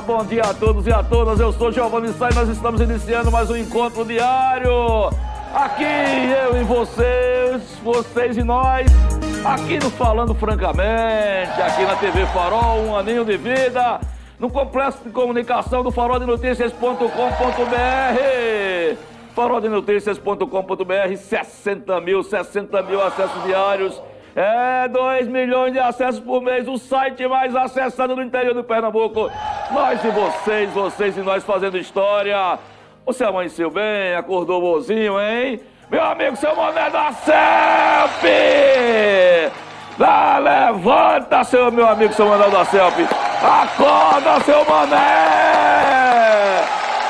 Bom dia a todos e a todas. Eu sou Giovanni Sá e nós estamos iniciando mais um encontro diário. Aqui eu e vocês, vocês e nós, aqui no Falando Francamente, aqui na TV Farol, um aninho de vida, no complexo de comunicação do faroldenoticias.com.br. Faroldenoticias.com.br, 60 mil, 60 mil acessos diários. É, 2 milhões de acessos por mês, o site mais acessado no interior do Pernambuco. Nós e vocês, vocês e nós fazendo história. Você amanheceu bem, acordou bozinho, hein? Meu amigo, seu Mané da selfie! Dá, levanta, seu meu amigo, seu Mané da selfie! Acorda, seu Mané!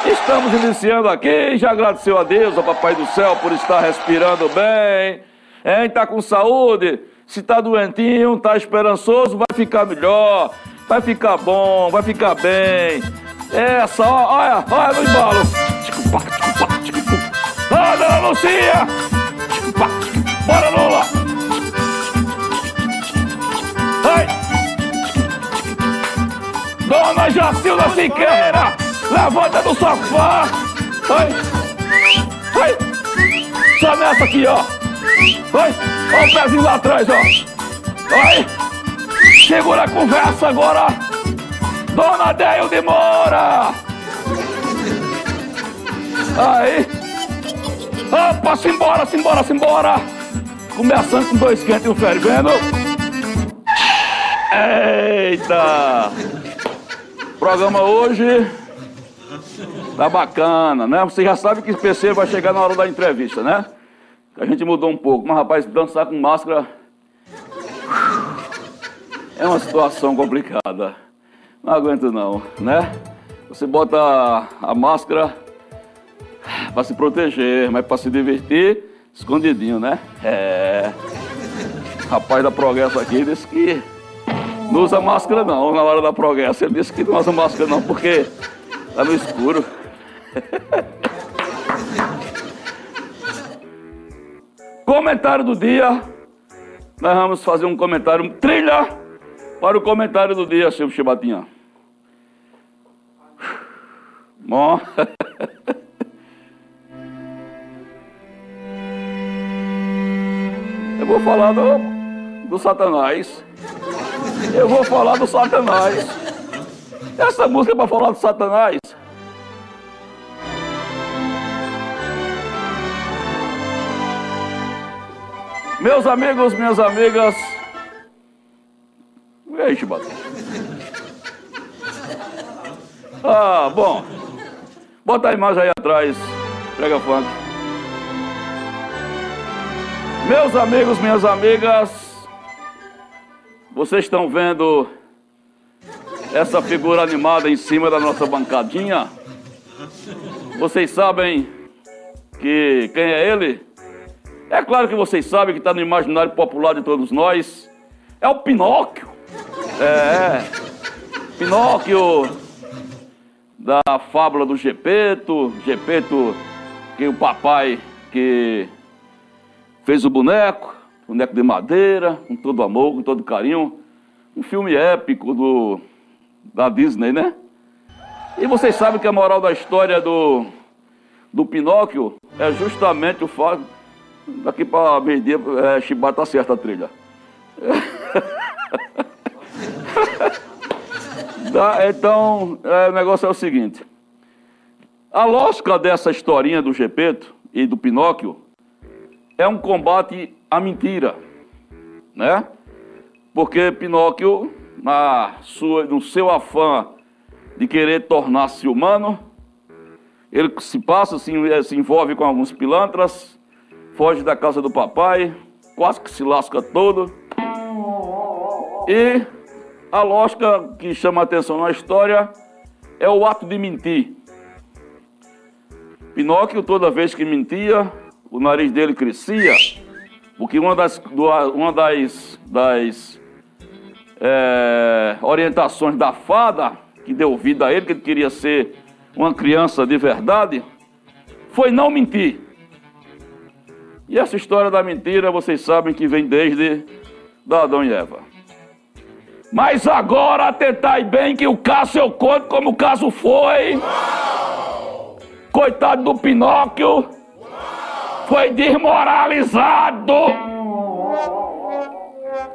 Estamos iniciando aqui, já agradeceu a Deus, ao Papai do Céu, por estar respirando bem, hein? Tá com saúde? Se tá doentinho, tá esperançoso, vai ficar melhor, vai ficar bom, vai ficar bem. Essa, ó, olha, olha no embalo. Ah, dona Lucia! Bora, Lula! Ai! Dona Jacilda Siqueira! Levanta do sofá! Ai! Ai! Só nessa aqui, ó! Ai! Olha o pezinho lá atrás, ó! Ai! Segura a conversa agora! Dona Deio de Moura! Aí! Opa, simbora, simbora, simbora! Começando com dois quentes e um fervendo. Eita! O programa hoje tá bacana, né? Você já sabe que o PC vai chegar na hora da entrevista, né? A gente mudou um pouco, mas rapaz, dançar com máscara é uma situação complicada. Não aguento não, né? Você bota a, máscara para se proteger, mas para se divertir, escondidinho, né? É. Rapaz da Progresso aqui disse que não usa máscara não na hora da Progresso. Ele disse que não usa máscara não porque tá no escuro. comentário do dia. Nós vamos fazer um comentário, trilha para o comentário do dia, Silvio Chibatinha. Bom. Eu vou falar do, do Satanás. Eu vou falar do Satanás. Essa música é para falar do Satanás. Meus amigos, minhas amigas. E aí, Chibato? Ah, bom. Bota a imagem aí atrás. Prega funk. Meus amigos, minhas amigas, vocês estão vendo essa figura animada em cima da nossa bancadinha? Vocês sabem que quem é ele? É claro que vocês sabem que está no imaginário popular de todos nós. É o Pinóquio. É, Pinóquio da fábula do Gepeto. Gepeto, que o papai que fez o boneco, boneco de madeira, com todo amor, com todo carinho. Um filme épico do, da Disney, né? E vocês sabem que a moral da história do, do Pinóquio é justamente o fato. Daqui para meio-dia, é, Chibata tá certa a trilha. tá, então, é, o negócio é o seguinte. A lógica dessa historinha do Gepeto e do Pinóquio é um combate à mentira, né? Porque Pinóquio, na sua, no seu afã de querer tornar-se humano, ele se passa, se, se envolve com alguns pilantras, foge da casa do papai, quase que se lasca todo. E a lógica que chama a atenção na história é o ato de mentir. Pinóquio, toda vez que mentia, o nariz dele crescia, porque uma das, uma das, das é, orientações da fada, que deu vida a ele, que ele queria ser uma criança de verdade, foi não mentir. E essa história da mentira, vocês sabem que vem desde Adão e Eva. Mas agora tentai bem que o caso eu conto como o caso foi. Coitado do Pinóquio. Foi desmoralizado.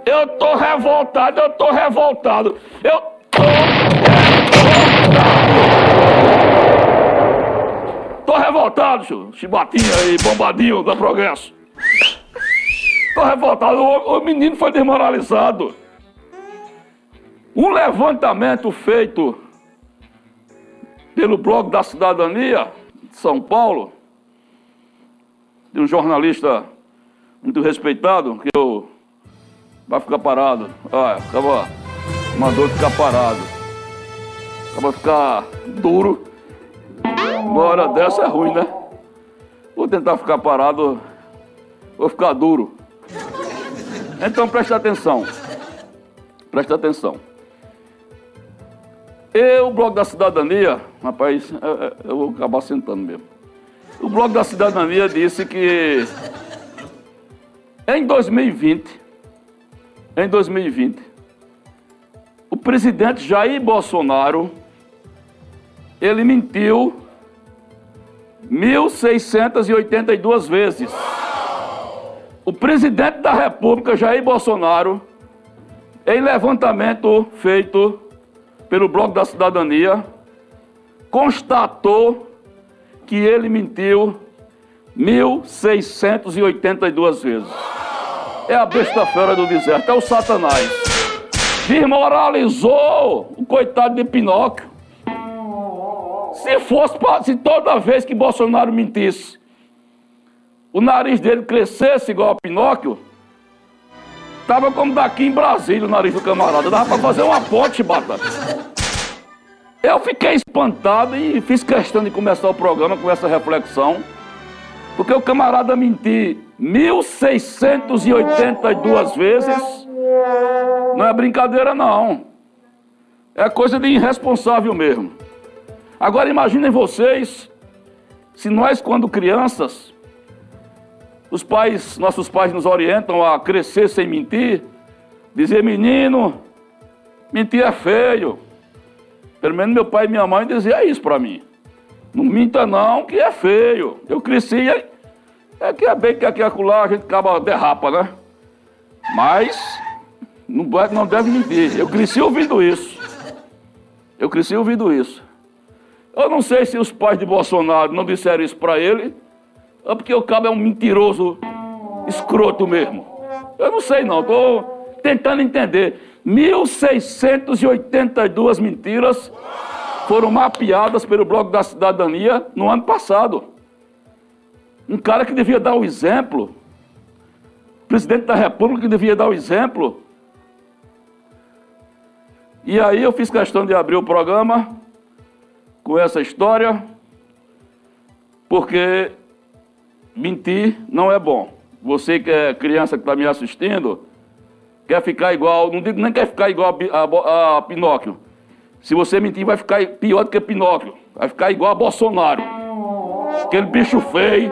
Eu tô revoltado, eu tô revoltado. Eu tô revoltado. Tô revoltado, senhor. Chibatinha aí, bombadinho da Progresso. Tô revoltado. O, o menino foi desmoralizado. Um levantamento feito pelo blog da cidadania de São Paulo, de um jornalista muito respeitado, que eu vai ficar parado. Ah, acaba mandou ficar parado. Acaba ficar duro. Uma hora dessa é ruim, né? Vou tentar ficar parado, vou ficar duro. Então preste atenção. Preste atenção. E o Bloco da Cidadania, rapaz, eu vou acabar sentando mesmo. O Bloco da Cidadania disse que em 2020, em 2020, o presidente Jair Bolsonaro, ele mentiu 1.682 vezes. O presidente da República, Jair Bolsonaro, em levantamento feito pelo Bloco da Cidadania, constatou que ele mentiu 1.682 vezes. É a besta fera do deserto, é o Satanás. Desmoralizou o coitado de Pinóquio. Se fosse, se toda vez que Bolsonaro mentisse, o nariz dele crescesse igual a Pinóquio, Tava como daqui em Brasília o nariz do camarada. Dava para fazer uma ponte, batata. Eu fiquei espantado e fiz questão de começar o programa com essa reflexão. Porque o camarada mentir 1682 vezes não é brincadeira, não. É coisa de irresponsável mesmo. Agora imaginem vocês, se nós, quando crianças, os pais, nossos pais nos orientam a crescer sem mentir. Dizer, menino, mentir é feio. Pelo menos meu pai e minha mãe diziam isso para mim. Não minta não, que é feio. Eu cresci, é, é que é bem que aqui acolá a gente acaba derrapa, né? Mas não, não deve mentir. Eu cresci ouvindo isso. Eu cresci ouvindo isso. Eu não sei se os pais de Bolsonaro não disseram isso para ele é porque o cabo é um mentiroso escroto mesmo. Eu não sei não, estou tentando entender. 1.682 mentiras foram mapeadas pelo Bloco da Cidadania no ano passado. Um cara que devia dar o exemplo, presidente da República que devia dar o exemplo. E aí eu fiz questão de abrir o programa com essa história, porque mentir não é bom. Você que é criança que está me assistindo, quer ficar igual, não digo nem quer ficar igual a, a, a, Pinóquio. Se você mentir, vai ficar pior do que Pinóquio. Vai ficar igual a Bolsonaro. Aquele bicho feio,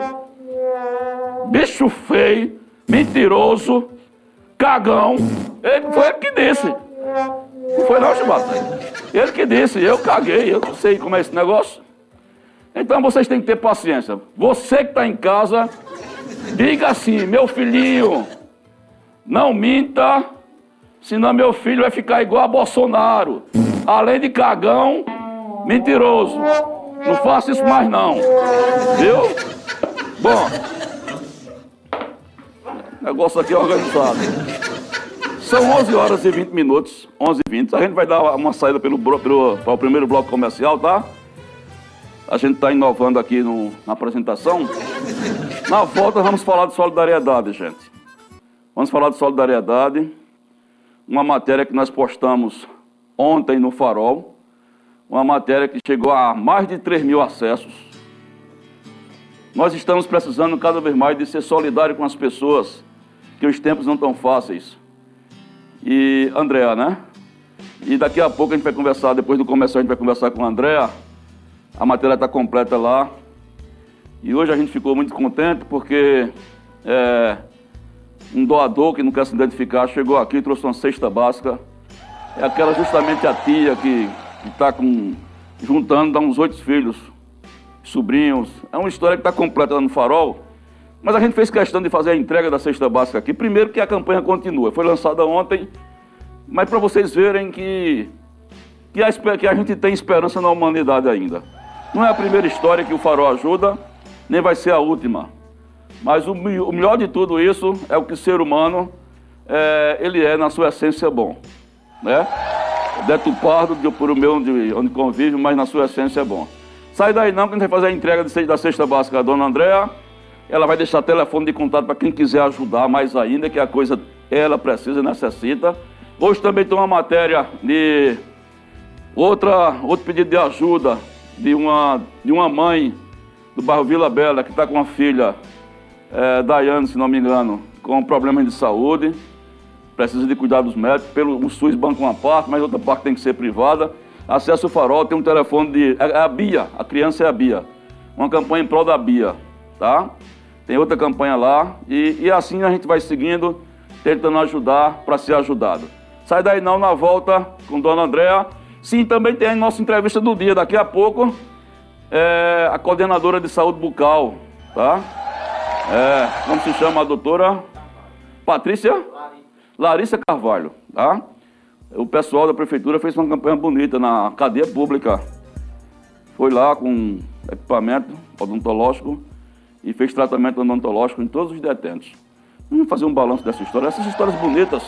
bicho feio, mentiroso, cagão. Ele, foi ele que disse. Não foi não, Chibata. Ele que disse, eu caguei, eu não sei como é esse negócio. Então vocês têm que ter paciência. Você que está em casa, diga assim: meu filhinho, não minta, senão meu filho vai ficar igual a Bolsonaro. Além de cagão, mentiroso. Não faça isso mais não. Viu? Bom. Negócio aqui é organizado. São 11 horas e 20 minutos, 11 e 20. A gente vai dar uma saída pelo, pelo, para o primeiro bloco comercial, tá? A gente está inovando aqui no, na apresentação. Na volta vamos falar de solidariedade, gente. Vamos falar de solidariedade. Uma matéria que nós postamos ontem no Farol. Uma matéria que chegou a mais de 3 mil acessos. Nós estamos precisando cada vez mais de ser solidário com as pessoas, que os tempos não estão fáceis. E Andréa, né? E daqui a pouco a gente vai conversar, depois do começar a gente vai conversar com a Andréa. A matéria está completa lá. E hoje a gente ficou muito contente porque é, um doador que não quer se identificar chegou aqui e trouxe uma cesta básica. É aquela justamente a tia que está juntando, dá uns oito filhos, sobrinhos. É uma história que está completa lá no farol. Mas a gente fez questão de fazer a entrega da cesta básica aqui. Primeiro que a campanha continua. Foi lançada ontem, mas para vocês verem que, que, a, que a gente tem esperança na humanidade ainda. Não é a primeira história que o farol ajuda, nem vai ser a última. Mas o, o melhor de tudo isso é o que o ser humano, é, ele é na sua essência bom. Né? Detupado por o meu onde, onde convive, mas na sua essência é bom. Sai daí não que a gente vai fazer a entrega da cesta básica da dona Andréa. Ela vai deixar telefone de contato para quem quiser ajudar mais ainda, que a coisa ela precisa e necessita. Hoje também tem uma matéria de outra, outro pedido de ajuda de uma, de uma mãe do bairro Vila Bela que está com uma filha é, Daiane, se não me engano, com problemas de saúde, precisa de cuidados médicos, pelo o SUS banca uma parte, mas outra parte tem que ser privada. Acesse o farol, tem um telefone de. É, é a Bia, a criança é a Bia. Uma campanha em prol da Bia, tá? Tem outra campanha lá e, e assim a gente vai seguindo, tentando ajudar para ser ajudado. Sai daí não na volta com Dona Andréa. Sim, também tem a nossa entrevista do dia daqui a pouco. É, a coordenadora de saúde bucal, tá? É, como se chama a doutora? Patrícia? Larissa Carvalho, tá? O pessoal da prefeitura fez uma campanha bonita na cadeia pública. Foi lá com equipamento odontológico e fez tratamento odontológico em todos os detentos. Vamos fazer um balanço dessa história. Essas histórias bonitas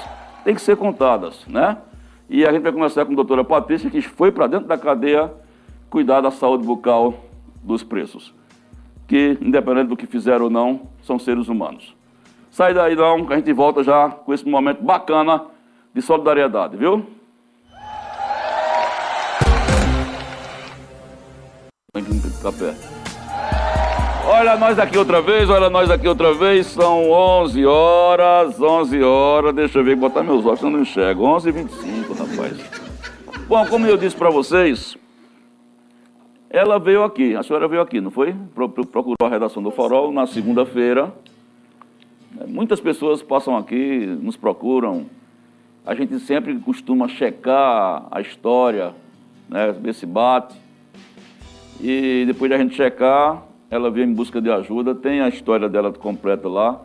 têm que ser contadas, né? E a gente vai começar com a doutora Patrícia, que foi para dentro da cadeia cuidar da saúde bucal dos presos que, independente do que fizeram ou não, são seres humanos. Sai daí não, que a gente volta já com esse momento bacana de solidariedade, viu? Tem perto. Olha nós aqui outra vez, olha nós aqui outra vez. São 11 horas, 11 horas. Deixa eu ver, botar meus olhos, eu não enxergo. 11 h 25, rapaz. Bom, como eu disse para vocês, ela veio aqui, a senhora veio aqui, não foi? Procurou a redação do Farol na segunda-feira. É, muitas pessoas passam aqui, nos procuram. A gente sempre costuma checar a história, né, ver se bate. E depois de a gente checar, ela veio em busca de ajuda. Tem a história dela completa lá.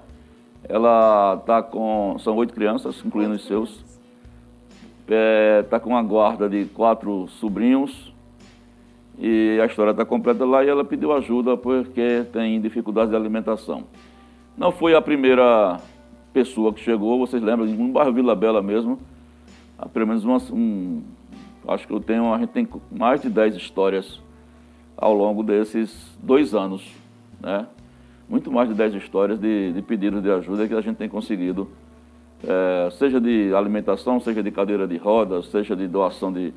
Ela está com. São oito crianças, incluindo os seus. Está é, tá com uma guarda de quatro sobrinhos e a história está completa lá e ela pediu ajuda porque tem dificuldades de alimentação. Não foi a primeira pessoa que chegou, vocês lembram, no bairro Vila Bela mesmo, há pelo menos uma, um, acho que eu tenho, a gente tem mais de 10 histórias ao longo desses dois anos, né? Muito mais de 10 histórias de, de pedidos de ajuda que a gente tem conseguido, é, seja de alimentação, seja de cadeira de rodas, seja de doação de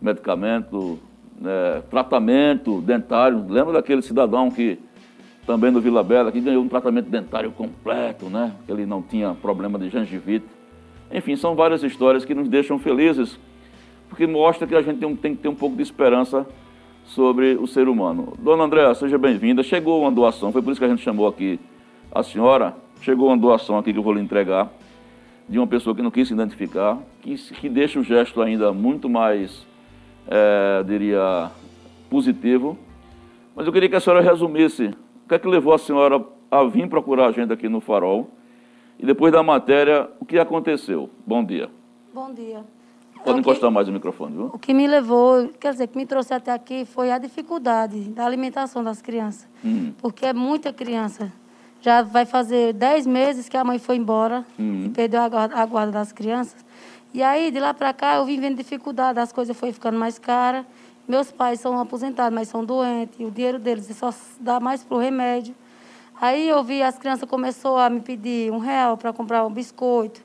medicamento, é, tratamento dentário. Lembra daquele cidadão que também no Vila Bela, que ganhou um tratamento dentário completo, né? Que ele não tinha problema de gengivite. Enfim, são várias histórias que nos deixam felizes, porque mostra que a gente tem, tem que ter um pouco de esperança sobre o ser humano. Dona Andréa, seja bem-vinda. Chegou uma doação, foi por isso que a gente chamou aqui a senhora. Chegou uma doação aqui que eu vou lhe entregar, de uma pessoa que não quis se identificar, que, que deixa o gesto ainda muito mais é, diria, positivo. Mas eu queria que a senhora resumisse o que é que levou a senhora a vir procurar a gente aqui no Farol e depois da matéria, o que aconteceu. Bom dia. Bom dia. Pode encostar mais o microfone, viu? O que me levou, quer dizer, que me trouxe até aqui foi a dificuldade da alimentação das crianças. Hum. Porque é muita criança. Já vai fazer 10 meses que a mãe foi embora hum. e perdeu a guarda, a guarda das crianças. E aí, de lá para cá, eu vim vendo dificuldade, as coisas foram ficando mais caras. Meus pais são aposentados, mas são doentes, o dinheiro deles só dá mais para o remédio. Aí eu vi as crianças começou a me pedir um real para comprar um biscoito,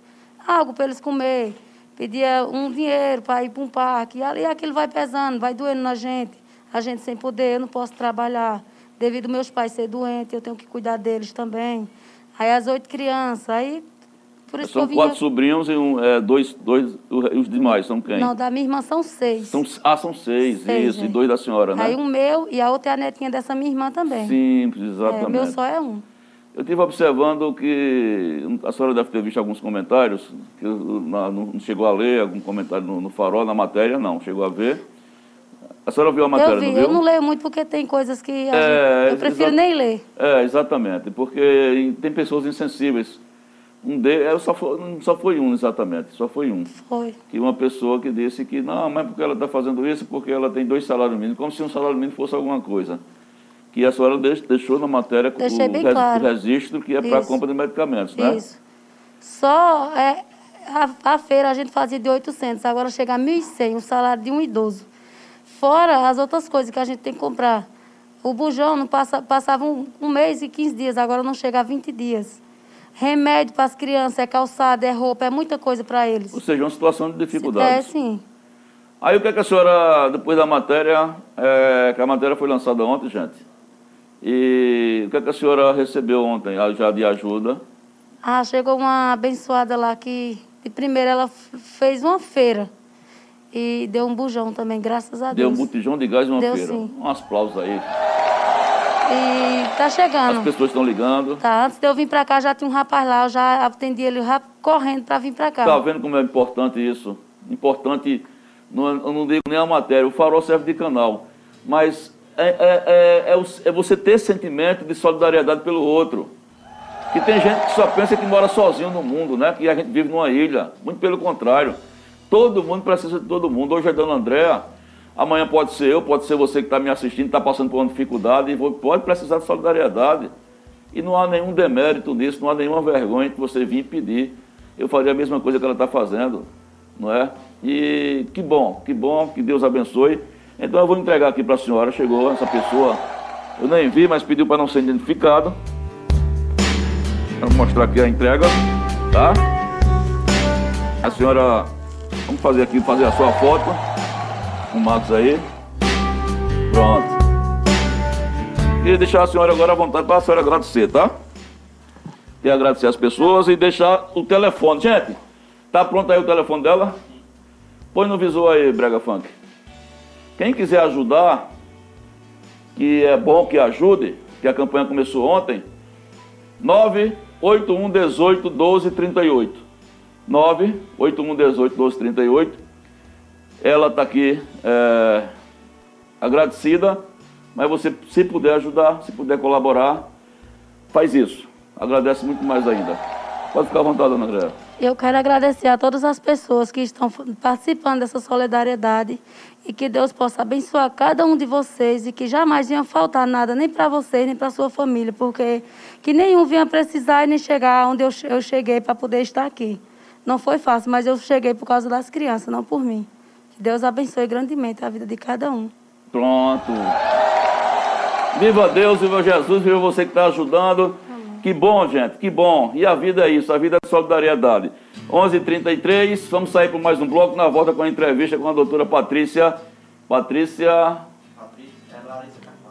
algo para eles comer. Pedia um dinheiro para ir para um parque. E ali aquilo vai pesando, vai doendo na gente. A gente sem poder, eu não posso trabalhar. devido meus pais ser doentes, eu tenho que cuidar deles também. Aí as oito crianças, aí por isso são que eu vinha... quatro sobrinhos e um, é, dois, dois, os demais são quem? Não, da minha irmã são seis. São, ah, são seis, seis isso, é. e dois da senhora, né? Aí um meu e a outra é a netinha dessa minha irmã também. Simples, exatamente. É, meu só é um. Eu estive observando que a senhora deve ter visto alguns comentários, que não chegou a ler algum comentário no, no farol, na matéria, não, chegou a ver. A senhora viu a matéria, eu vi, não viu? Eu não leio muito porque tem coisas que é, gente, eu prefiro nem ler. É, exatamente, porque tem pessoas insensíveis. Um de, é, só, foi, só foi um, exatamente, só foi um. Foi. Que uma pessoa que disse que, não, mas porque ela está fazendo isso, porque ela tem dois salários mínimos, como se um salário mínimo fosse alguma coisa. Que a senhora deixou na matéria Deixei o, claro. registro que é para a compra de medicamentos, né? Isso. Só é, a, a, feira a gente fazia de 800, agora chega a 1.100, um salário de um idoso. Fora as outras coisas que a gente tem que comprar. O bujão não passa, passava um, um mês e 15 dias, agora não chega a 20 dias. Remédio para as crianças, é calçada, é roupa, é muita coisa para eles. Ou seja, uma situação de dificuldade. É, sim. Aí o que, é que a senhora, depois da matéria, é, que a matéria foi lançada ontem, gente, e o que, é que a senhora recebeu ontem, já de ajuda? Ah, chegou uma abençoada lá que, de primeira, ela fez uma feira. E deu um bujão também, graças a Deus. Deu um botijão de gás numa deu, feira. Sim. Um aplausos aí. E tá chegando. As pessoas estão ligando. Tá, antes de eu vir para cá já tinha um rapaz lá, eu já atendi ele correndo para vir para cá. Tá vendo como é importante isso? Importante, não, eu não digo nem a matéria, o farol serve de canal. Mas é, é, é, é, é você ter sentimento de solidariedade pelo outro. Que tem gente que só pensa que mora sozinho no mundo, né? Que a gente vive numa ilha. Muito pelo contrário. Todo mundo precisa de todo mundo. Hoje é Dona Andréa, amanhã pode ser eu, pode ser você que está me assistindo, está passando por uma dificuldade e pode precisar de solidariedade. E não há nenhum demérito nisso, não há nenhuma vergonha que você vir pedir. Eu faria a mesma coisa que ela está fazendo, não é? E que bom, que bom, que Deus abençoe. Então eu vou entregar aqui para a senhora, chegou essa pessoa, eu nem vi, mas pediu para não ser identificado. Vou mostrar aqui a entrega, tá? A senhora, vamos fazer aqui, fazer a sua foto o Marcos aí. Pronto. Queria deixar a senhora agora à vontade para a senhora agradecer, tá? E agradecer as pessoas e deixar o telefone. Gente, tá pronto aí o telefone dela? Põe no visual aí, Brega Funk. Quem quiser ajudar, que é bom que ajude, que a campanha começou ontem, 981 18 12 38. 981 18 12 38. Ela está aqui é, agradecida, mas você, se puder ajudar, se puder colaborar, faz isso. Agradece muito mais ainda. Pode ficar à vontade, Ana Andréa. Eu quero agradecer a todas as pessoas que estão participando dessa solidariedade e que Deus possa abençoar cada um de vocês e que jamais venha faltar nada, nem para vocês, nem para sua família, porque que nenhum venha precisar e nem chegar onde eu, eu cheguei para poder estar aqui. Não foi fácil, mas eu cheguei por causa das crianças, não por mim. Que Deus abençoe grandemente a vida de cada um. Pronto. Viva Deus, viva Jesus, viva você que está ajudando. Que bom, gente, que bom. E a vida é isso, a vida é solidariedade. 11 h 33 vamos sair por mais um bloco na volta com a entrevista com a doutora Patrícia. Patrícia. É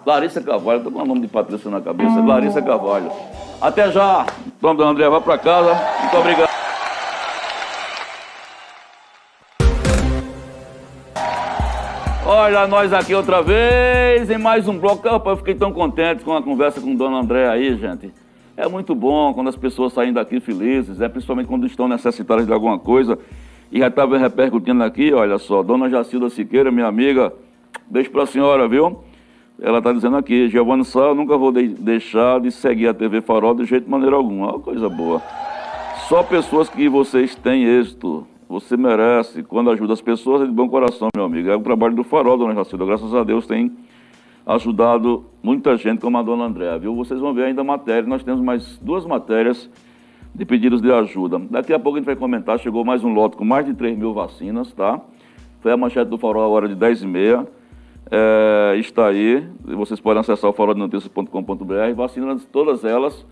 Larissa Carvalho. Estou com o nome de Patrícia na cabeça. Larissa Carvalho. Até já. Então, dona André, vai para casa. Muito obrigado. Olha nós aqui outra vez em mais um bloco. Rapaz, eu fiquei tão contente com a conversa com Dona André aí, gente. É muito bom quando as pessoas saem daqui felizes, é principalmente quando estão necessitadas de alguma coisa. E já estava repercutindo aqui, olha só, Dona Jacilda Siqueira, minha amiga, beijo para a senhora, viu? Ela está dizendo aqui, Giovanni Sá, nunca vou de deixar de seguir a TV Farol de jeito maneira alguma. Uma coisa boa. Só pessoas que vocês têm êxito. Você merece. Quando ajuda as pessoas, é de bom coração, meu amigo. É o trabalho do Farol, Dona Jacilda. Graças a Deus tem ajudado muita gente, como a dona Andréa, viu? Vocês vão ver ainda a matéria. Nós temos mais duas matérias de pedidos de ajuda. Daqui a pouco a gente vai comentar. Chegou mais um lote com mais de 3 mil vacinas, tá? Foi a manchete do Farol a hora de 10 e meia. É, está aí. Vocês podem acessar o faroldenoticias.com.br. Vacinas, todas elas.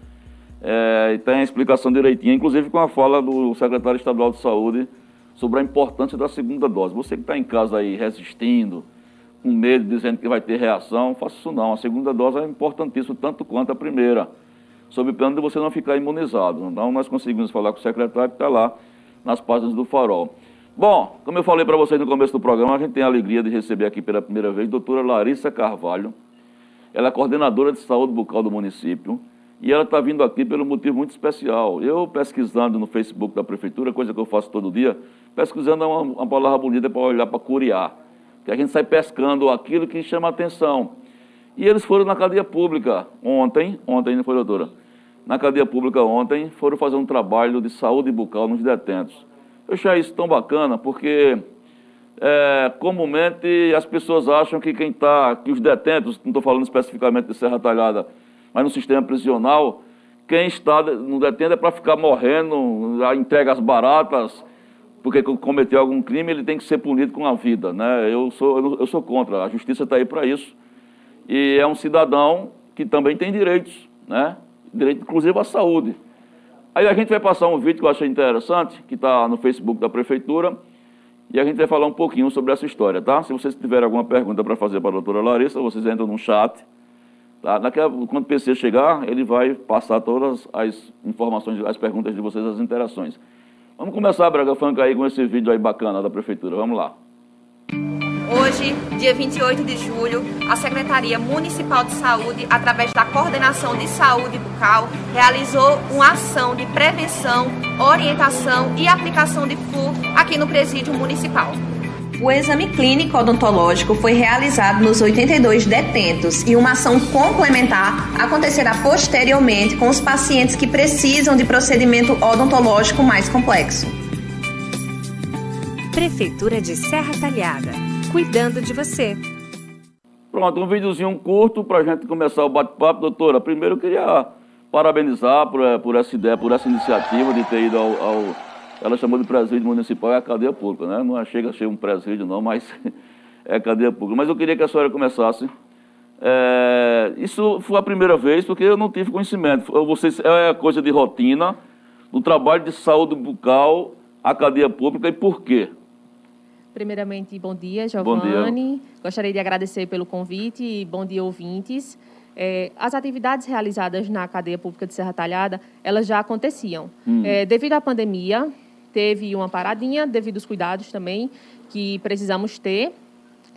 É, e tem a explicação direitinha, inclusive com a fala do secretário estadual de saúde sobre a importância da segunda dose. Você que está em casa aí resistindo, com medo, dizendo que vai ter reação, faça isso não. A segunda dose é importantíssima, tanto quanto a primeira, sob o plano de você não ficar imunizado. Então, nós conseguimos falar com o secretário que está lá nas páginas do Farol. Bom, como eu falei para vocês no começo do programa, a gente tem a alegria de receber aqui pela primeira vez a doutora Larissa Carvalho. Ela é coordenadora de saúde bucal do município e ela está vindo aqui pelo motivo muito especial. Eu pesquisando no Facebook da prefeitura, coisa que eu faço todo dia, pesquisando uma, uma palavra bonita para olhar para curiar, que a gente sai pescando aquilo que chama atenção. E eles foram na cadeia pública ontem, ontem não foi, doutora? Na cadeia pública ontem, foram fazer um trabalho de saúde bucal nos detentos. Eu achei isso tão bacana porque é, comumente as pessoas acham que quem está, que os detentos, não estou falando especificamente de Serra Talhada, mas no sistema prisional, quem está no detento é para ficar morrendo, entrega as baratas, porque cometeu algum crime, ele tem que ser punido com a vida. Né? Eu, sou, eu sou contra, a justiça está aí para isso. E é um cidadão que também tem direitos, né? direito inclusive à saúde. Aí a gente vai passar um vídeo que eu achei interessante, que está no Facebook da Prefeitura, e a gente vai falar um pouquinho sobre essa história, tá? Se vocês tiverem alguma pergunta para fazer para a doutora Larissa, vocês entram no chat. Tá? Naquela, quando o PC chegar, ele vai passar todas as informações, as perguntas de vocês, as interações. Vamos começar, Braga Funk, aí com esse vídeo aí bacana da Prefeitura. Vamos lá. Hoje, dia 28 de julho, a Secretaria Municipal de Saúde, através da Coordenação de Saúde Bucal, realizou uma ação de prevenção, orientação e aplicação de FLU aqui no Presídio Municipal. O exame clínico odontológico foi realizado nos 82 detentos e uma ação complementar acontecerá posteriormente com os pacientes que precisam de procedimento odontológico mais complexo. Prefeitura de Serra Talhada cuidando de você. Pronto, um videozinho curto para a gente começar o bate-papo. Doutora, primeiro eu queria parabenizar por, por essa ideia, por essa iniciativa de ter ido ao, ao ela chamou de presídio municipal, é a cadeia pública, né? Não chega a ser um presídio não, mas é a cadeia pública. Mas eu queria que a senhora começasse. É, isso foi a primeira vez, porque eu não tive conhecimento. Vocês, é coisa de rotina, do trabalho de saúde bucal, a cadeia pública e por quê? Primeiramente, bom dia, Giovanni. Gostaria de agradecer pelo convite e bom dia, ouvintes. É, as atividades realizadas na cadeia pública de Serra Talhada, elas já aconteciam. Hum. É, devido à pandemia, teve uma paradinha, devido aos cuidados também que precisamos ter.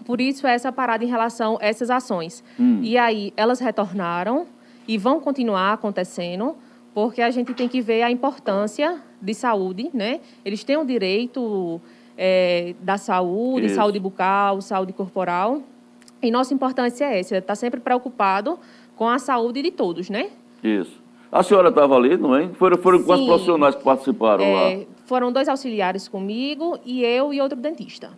Por isso, essa parada em relação a essas ações. Hum. E aí, elas retornaram e vão continuar acontecendo, porque a gente tem que ver a importância de saúde, né? Eles têm o direito é, da saúde, Isso. saúde bucal, saúde corporal. E nossa importância é essa, estar tá sempre preocupado com a saúde de todos, né? Isso. A senhora estava ali, não é? Foram, foram quantos profissionais que participaram é, lá? Foram dois auxiliares comigo e eu e outro dentista.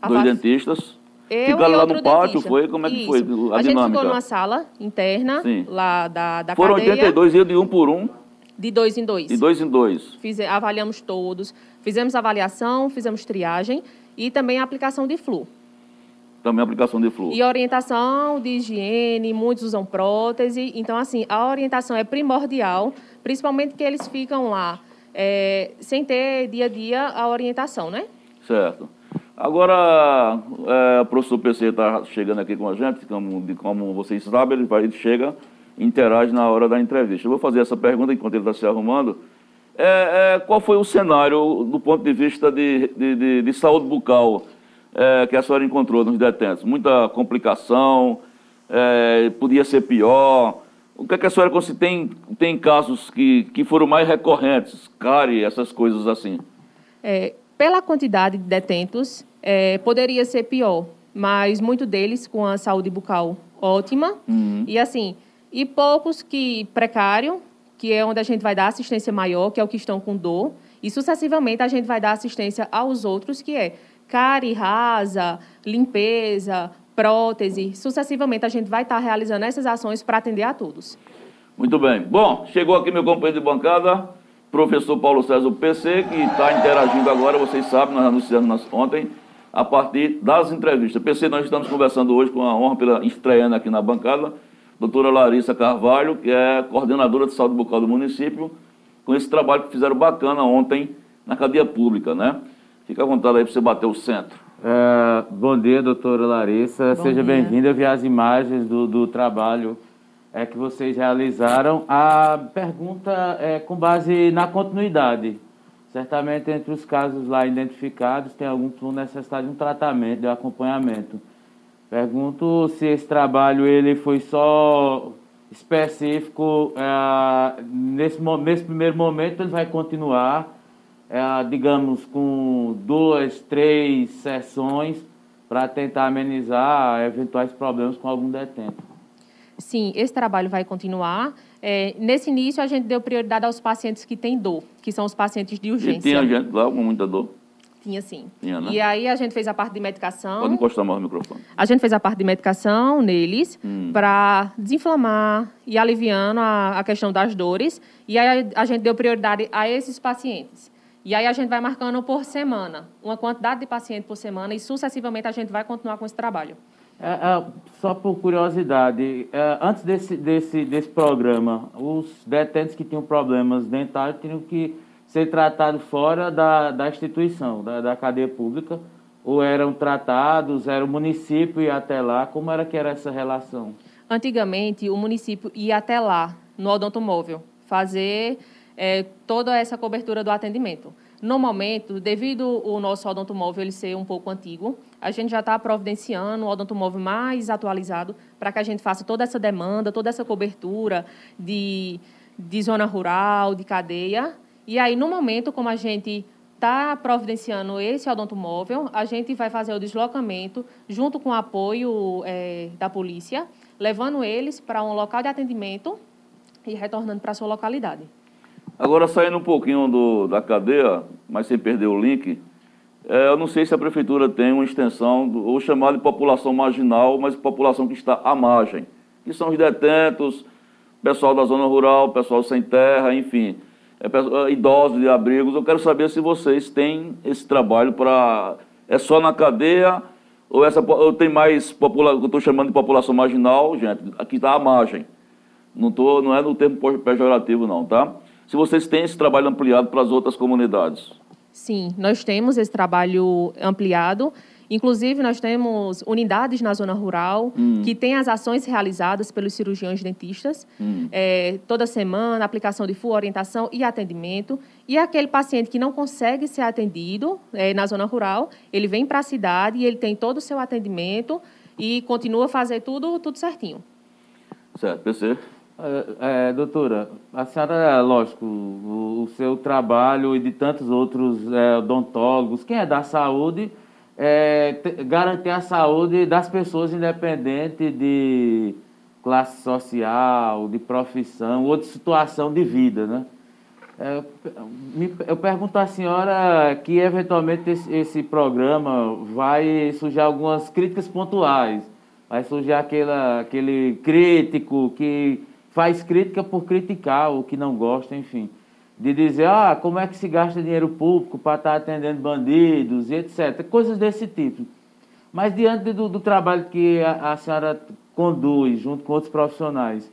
A dois dentistas? Eu Ficaram lá no pátio, dentista. foi? Como é que Isso. foi a, a dinâmica? gente ficou numa sala interna Sim. lá da, da Foram cadeia. 82 e de um por um? De dois em dois. De dois em dois. Fiz, avaliamos todos. Fizemos avaliação, fizemos triagem e também a aplicação de flu. Também aplicação de flu. E orientação de higiene, muitos usam prótese. Então, assim, a orientação é primordial, principalmente que eles ficam lá é, sem ter dia a dia a orientação, né? Certo. Agora, é, o professor PC está chegando aqui com a gente, como, como vocês sabem, ele, vai, ele chega interage na hora da entrevista. Eu vou fazer essa pergunta enquanto ele está se arrumando. É, é, qual foi o cenário do ponto de vista de, de, de, de saúde bucal é, que a senhora encontrou nos detentos? Muita complicação? É, podia ser pior? O que, é que a senhora tem, tem casos que, que foram mais recorrentes? Cárie, essas coisas assim? É, pela quantidade de detentos, é, poderia ser pior, mas muito deles com a saúde bucal ótima. Uhum. E assim, e poucos que precário, que é onde a gente vai dar assistência maior, que é o que estão com dor, e sucessivamente a gente vai dar assistência aos outros, que é cárie rasa, limpeza, prótese. Sucessivamente a gente vai estar realizando essas ações para atender a todos. Muito bem. Bom, chegou aqui meu companheiro de bancada, professor Paulo César PC, que está interagindo agora, vocês sabem, nós anunciamos ontem, a partir das entrevistas. PC, nós estamos conversando hoje com a honra pela estreando aqui na bancada, doutora Larissa Carvalho, que é coordenadora de saúde bucal do município, com esse trabalho que fizeram bacana ontem na cadeia pública, né? Fica à vontade aí para você bater o centro. Uh, bom dia, doutora Larissa. Bom Seja bem-vinda. Eu vi as imagens do, do trabalho é, que vocês realizaram. A pergunta é com base na continuidade. Certamente, entre os casos lá identificados, tem algum com necessidade de um tratamento, de um acompanhamento. Pergunto se esse trabalho ele foi só específico é, nesse, nesse primeiro momento ele vai continuar é, digamos com duas três sessões para tentar amenizar eventuais problemas com algum detento sim esse trabalho vai continuar é, nesse início a gente deu prioridade aos pacientes que têm dor que são os pacientes de urgência e tinha gente lá com muita dor tinha sim. Tinha, né? E aí a gente fez a parte de medicação. Pode encostar mais o microfone. A gente fez a parte de medicação neles hum. para desinflamar e aliviando a, a, questão das dores. E aí a, a gente deu prioridade a esses pacientes. E aí a gente vai marcando por semana, uma quantidade de pacientes por semana e sucessivamente a gente vai continuar com esse trabalho. É, é, só por curiosidade, é, antes desse, desse, desse programa, os detentos que tinham problemas dentários tinham que ser tratado fora da, da instituição, da, da cadeia pública, ou eram tratados, era o município ia até lá, como era que era essa relação? Antigamente, o município ia até lá, no odontomóvel, fazer é, toda essa cobertura do atendimento. No momento, devido o nosso odontomóvel ser um pouco antigo, a gente já está providenciando um odontomóvel mais atualizado para que a gente faça toda essa demanda, toda essa cobertura de, de zona rural, de cadeia, e aí, no momento, como a gente está providenciando esse odontomóvel, a gente vai fazer o deslocamento junto com o apoio é, da polícia, levando eles para um local de atendimento e retornando para a sua localidade. Agora, saindo um pouquinho do, da cadeia, mas sem perder o link, é, eu não sei se a prefeitura tem uma extensão, do, ou chamar de população marginal, mas população que está à margem, que são os detentos, pessoal da zona rural, pessoal sem terra, enfim é, é, idosos de abrigos. Eu quero saber se vocês têm esse trabalho para. É só na cadeia ou, essa, ou tem mais população, eu estou chamando de população marginal, gente, aqui está a margem. Não, tô, não é no termo pejorativo, não, tá? Se vocês têm esse trabalho ampliado para as outras comunidades. Sim, nós temos esse trabalho ampliado. Inclusive, nós temos unidades na zona rural hum. que têm as ações realizadas pelos cirurgiões dentistas, hum. é, toda semana, aplicação de full orientação e atendimento. E aquele paciente que não consegue ser atendido é, na zona rural, ele vem para a cidade e ele tem todo o seu atendimento e continua a fazer tudo, tudo certinho. Certo, PC. É, é, doutora, a senhora, lógico, o, o, seu trabalho e de tantos outros é, odontólogos, quem é da saúde é, garantir a saúde das pessoas, independente de classe social, de profissão ou de situação de vida, né? É, eu pergunto à senhora que, eventualmente, esse, esse, programa vai surgir algumas críticas pontuais. Vai surgir aquela, aquele crítico que faz crítica por criticar o que não gosta, enfim de dizer, ah, como é que se gasta dinheiro público para estar tá atendendo bandidos e etc. Coisas desse tipo. Mas diante do, do trabalho que a, a, senhora conduz junto com outros profissionais,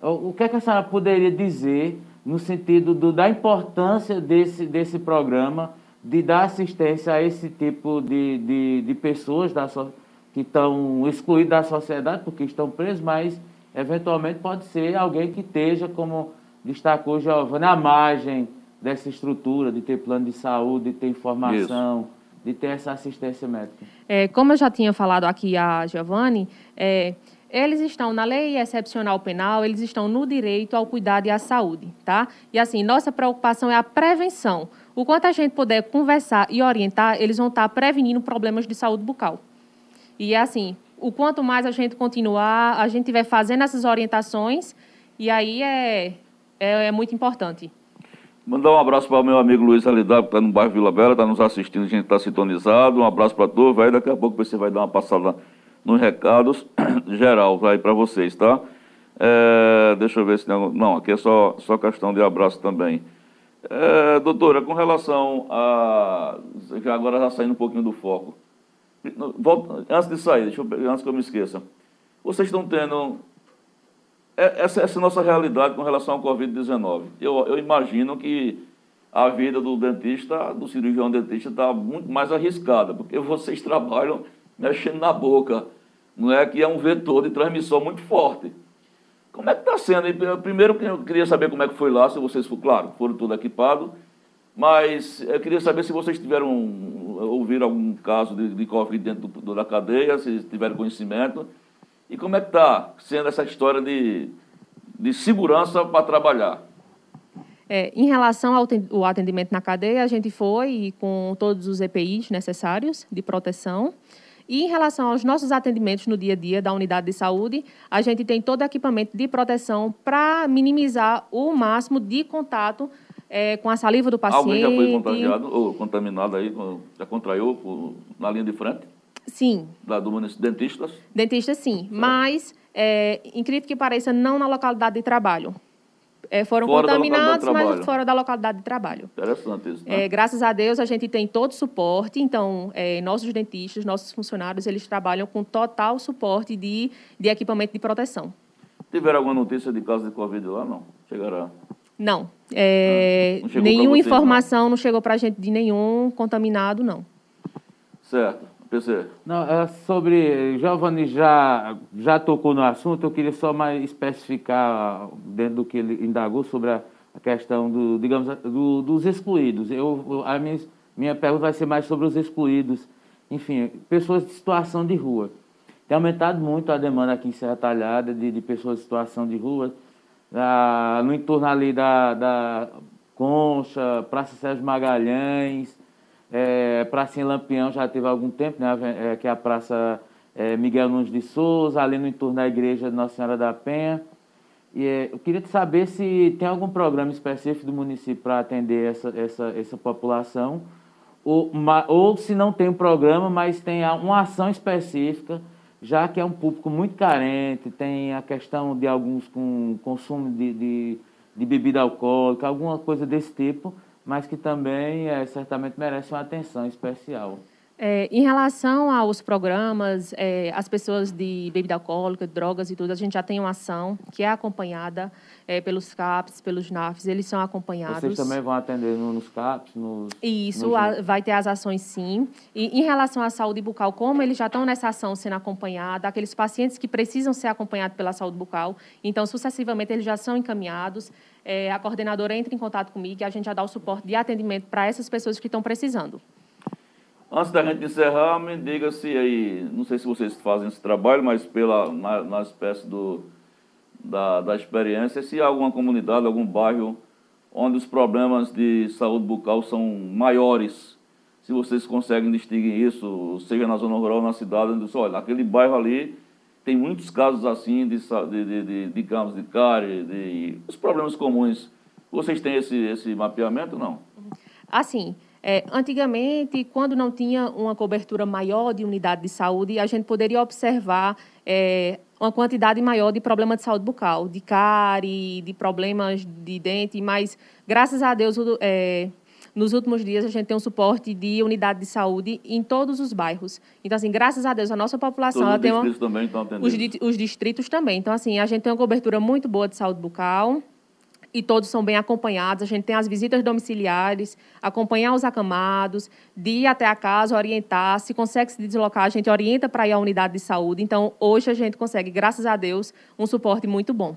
o, o, que é que a senhora poderia dizer no sentido do, da importância desse, desse programa de dar assistência a esse tipo de, de, de pessoas da so, que estão excluídas da sociedade porque estão presos, mas eventualmente pode ser alguém que esteja como destacou Giovanni a margem dessa estrutura de ter plano de saúde, de ter informação, Isso. de ter essa assistência médica. É, como eu já tinha falado aqui a Giovanni, é, eles estão na lei excepcional penal, eles estão no direito ao cuidado e à saúde, tá? E assim, nossa preocupação é a prevenção. O quanto a gente puder conversar e orientar, eles vão estar prevenindo problemas de saúde bucal. E é assim, o quanto mais a gente continuar, a gente estiver fazendo essas orientações, e aí é é, é muito importante. Mandar um abraço para o meu amigo Luiz Alidar, que está no bairro Vila Bela, está nos assistindo, a gente está sintonizado. Um abraço para todos, vai. Daqui a pouco você vai dar uma passada nos recados geral vai para vocês, tá? É, deixa eu ver se algum... Não, aqui é só, só questão de abraço também. É, doutora, com relação a. Agora já saindo um pouquinho do foco. Volta, antes de sair, deixa eu, antes que eu me esqueça. Vocês estão tendo essa, essa é a nossa realidade com relação ao Covid-19. Eu, eu imagino que a vida do dentista, do cirurgião dentista, está muito mais arriscada, porque vocês trabalham mexendo na boca, não é que é um vetor de transmissão muito forte. Como é que está sendo? Primeiro, eu queria saber como é que foi lá, se vocês, claro, foram tudo equipados, mas eu queria saber se vocês tiveram, ouviram algum caso de, de Covid dentro do, da cadeia, se tiveram conhecimento, e como é que está sendo essa história de, de segurança para trabalhar? É, em relação ao atendimento na cadeia, a gente foi com todos os EPIs necessários de proteção. E em relação aos nossos atendimentos no dia a dia da unidade de saúde, a gente tem todo o equipamento de proteção para minimizar o máximo de contato é, com a saliva do paciente. Alguém já foi contagiado ou contaminado aí, já contraiu na linha de frente? Sim. Da, do dentistas? Dentistas, sim. Certo. Mas, é, incrível que pareça, não na localidade de trabalho é, foram fora contaminados, mas fora da localidade de trabalho. Interessante isso. Né? É, graças a Deus, a gente tem todo o suporte. Então, é, nossos dentistas, nossos funcionários, eles trabalham com total suporte de, de equipamento de proteção. Tiveram alguma notícia de caso de Covid lá? Não? Chegará? Não. É, não nenhuma informação não, não chegou para a gente de nenhum contaminado, não. Certo. PC. Não, é sobre. Giovanni já, já tocou no assunto, eu queria só mais especificar, dentro do que ele indagou, sobre a, a questão do, digamos, do, dos excluídos. Eu, a minha, minha pergunta vai ser mais sobre os excluídos. Enfim, pessoas de situação de rua. Tem aumentado muito a demanda aqui em Serra Talhada de, de pessoas de situação de rua. No entorno ali da, da Concha, Praça Sérgio Magalhães, é, Praça em Lampião já teve algum tempo, né, é, que é a Praça é, Miguel Nunes de Souza, ali no entorno da Igreja Nossa Senhora da Penha. E é, eu queria saber se tem algum programa específico do município para atender essa, essa, essa população, ou, ou se não tem um programa, mas tem uma ação específica, já que é um público muito carente, tem a questão de alguns com consumo de, de, de bebida alcoólica, alguma coisa desse tipo, mas que também é, certamente merece uma atenção especial. É, em relação aos programas, é, as pessoas de bebida alcoólica, drogas e tudo, a gente já tem uma ação que é acompanhada é, pelos CAPs, pelos NAFs, eles são acompanhados. Vocês também vão atender nos CAPs? Nos, Isso, nos... A, vai ter as ações sim. E em relação à saúde bucal, como eles já estão nessa ação sendo acompanhada, aqueles pacientes que precisam ser acompanhados pela saúde bucal, então sucessivamente eles já são encaminhados é, a coordenadora entra em contato comigo e a gente já dá o suporte de atendimento para essas pessoas que estão precisando. Antes da gente encerrar, me diga se aí, não sei se vocês fazem esse trabalho, mas pela, na, na espécie do, da, da experiência, se há alguma comunidade, algum bairro onde os problemas de saúde bucal são maiores, se vocês conseguem distinguir isso, seja na zona rural ou na cidade, onde, olha, aquele bairro ali tem muitos casos assim de, de, de, de digamos, de cárie, de os problemas comuns. Vocês têm esse, esse mapeamento não? Assim, é, antigamente, quando não tinha uma cobertura maior de unidade de saúde, a gente poderia observar é, uma quantidade maior de problemas de saúde bucal, de cárie, de problemas de dente, mas, graças a Deus, é, nos últimos dias, a gente tem um suporte de unidade de saúde em todos os bairros. Então, assim, graças a Deus, a nossa população... Todos ela os distritos uma... também estão atendendo. Os, os distritos também. Então, assim, a gente tem uma cobertura muito boa de saúde bucal e todos são bem acompanhados. A gente tem as visitas domiciliares, acompanhar os acamados, de ir até a casa, orientar. Se consegue se deslocar, a gente orienta para ir à unidade de saúde. Então, hoje a gente consegue, graças a Deus, um suporte muito bom.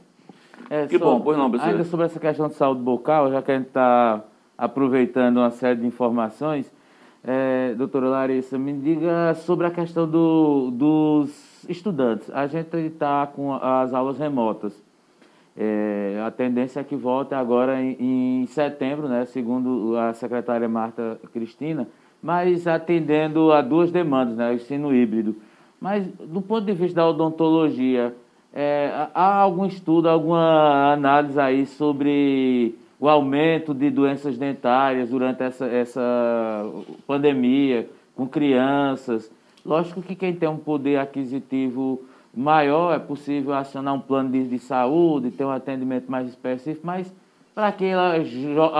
É, que bom, pois não, professor. Ainda sobre essa questão de saúde bucal, já que a gente está aproveitando uma série de informações, é, doutora Larissa, me diga sobre a questão do, dos estudantes. A gente está com as aulas remotas. É, a tendência é que volte agora em, em, setembro, né, segundo a secretária Marta Cristina, mas atendendo a duas demandas, né, o ensino híbrido. Mas, do ponto de vista da odontologia, é, há algum estudo, alguma análise aí sobre o aumento de doenças dentárias durante essa, essa pandemia com crianças. Lógico que quem tem um poder aquisitivo maior é possível acionar um plano de, de saúde, ter um atendimento mais específico, mas para aquela,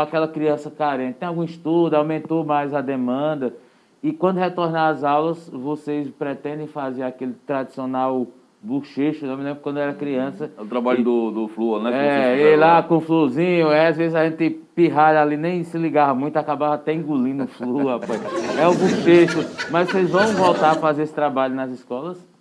aquela criança carente, tem algum estudo, aumentou mais a demanda, e quando retornar às aulas, vocês pretendem fazer aquele tradicional bochecho, eu me lembro quando eu era criança. É o trabalho e, do, do flúor, né? É, ele lá com o flúorzinho, é, às vezes a gente pirralha ali, nem se ligava muito, acabava até engolindo o flúor, rapaz. É o bochecho. Mas vocês vão voltar a fazer esse trabalho nas escolas?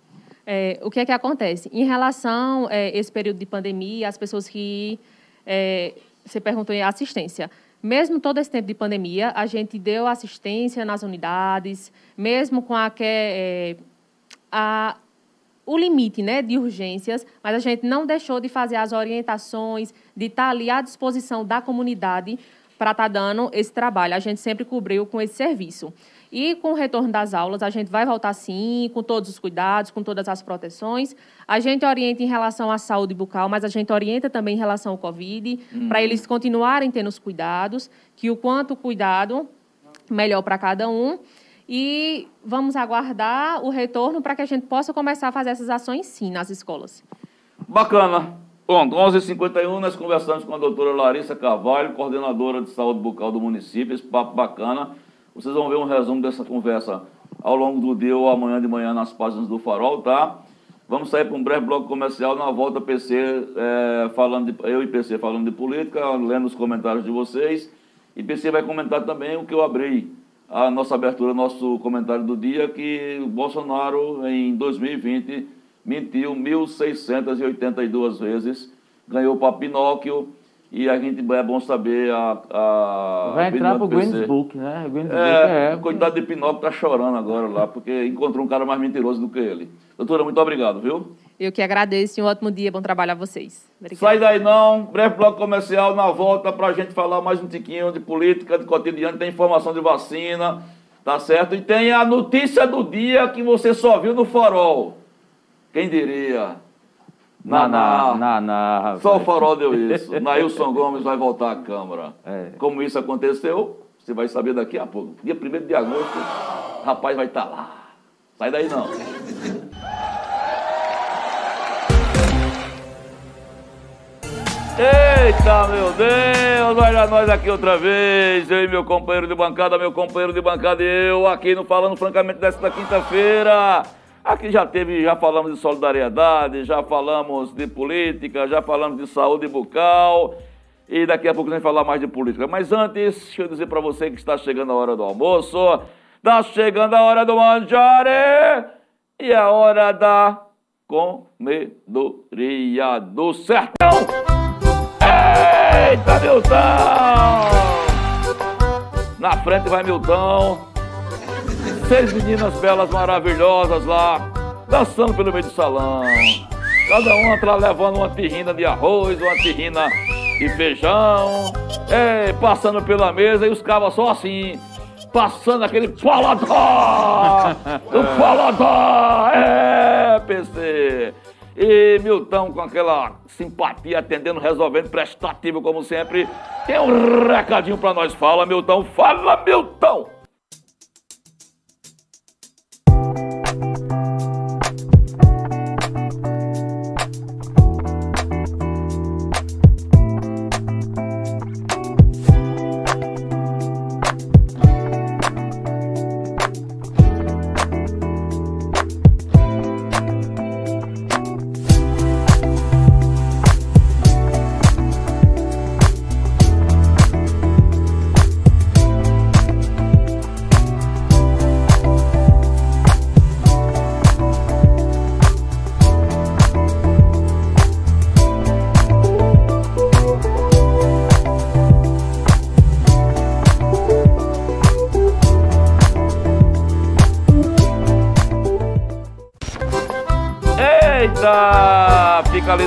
É, o que é que acontece? Em relação a é, esse período de pandemia, as pessoas que... É, você perguntou em assistência. Mesmo todo esse tempo de pandemia, a gente deu assistência nas unidades, mesmo com a, é, a o limite né, de urgências, mas a gente não deixou de fazer as orientações, de estar ali à disposição da comunidade para estar dando esse trabalho. A gente sempre cobriu com esse serviço. E com o retorno das aulas, a gente vai voltar sim, com todos os cuidados, com todas as proteções. A gente orienta em relação à saúde bucal, mas a gente orienta também em relação ao Covid, uhum. para eles continuarem tendo os cuidados, que o quanto cuidado, melhor para cada um. E vamos aguardar o retorno para que a gente possa começar a fazer essas ações sim nas escolas. Bacana. Bom, 11h51 nós conversamos com a doutora Larissa Carvalho, coordenadora de saúde bucal do município. Esse papo bacana. Vocês vão ver um resumo dessa conversa ao longo do dia ou amanhã de manhã nas páginas do Farol, tá? Vamos sair para um breve bloco comercial, na volta PC, é, falando de, eu e PC falando de política, lendo os comentários de vocês. E PC vai comentar também o que eu abri, a nossa abertura, nosso comentário do dia, que Bolsonaro, em 2020, mentiu 1.682 vezes, ganhou para Pinóquio, e a gente é bom saber a. a Vai entrar pro Guinness Book, né? Guinness é, é, coitado de Pinóquio tá chorando agora lá, porque encontrou um cara mais mentiroso do que ele. Doutora, muito obrigado, viu? Eu que agradeço e um ótimo dia, bom trabalho a vocês. Obrigada. Sai daí não, breve bloco comercial na volta para a gente falar mais um tiquinho de política, de cotidiano, tem informação de vacina, tá certo? E tem a notícia do dia que você só viu no farol. Quem diria? Naná. Naná. Só o farol deu isso. Nailson Gomes vai voltar à Câmara. É. Como isso aconteceu, você vai saber daqui a pouco. Dia 1 de agosto, rapaz vai estar tá lá. Sai daí não. Eita, meu Deus, olha nós aqui outra vez, eu e meu companheiro de bancada, meu companheiro de bancada e eu aqui no Falando Francamente desta quinta-feira. Aqui já teve, já falamos de solidariedade, já falamos de política, já falamos de saúde bucal e daqui a pouco a gente falar mais de política. Mas antes, deixa eu dizer para você que está chegando a hora do almoço, está chegando a hora do manjare e a hora da comedoria do sertão. Eita, Milton! Na frente vai Milton Seis meninas belas, maravilhosas lá, dançando pelo meio do salão. Cada uma tá levando uma terrina de arroz, uma terrina de feijão, é, passando pela mesa e os cabas só assim, passando aquele paladar! o paladar! É, PC! E Milton, com aquela simpatia, atendendo, resolvendo, prestativo como sempre, tem um recadinho para nós. Fala, Milton! Fala, Milton!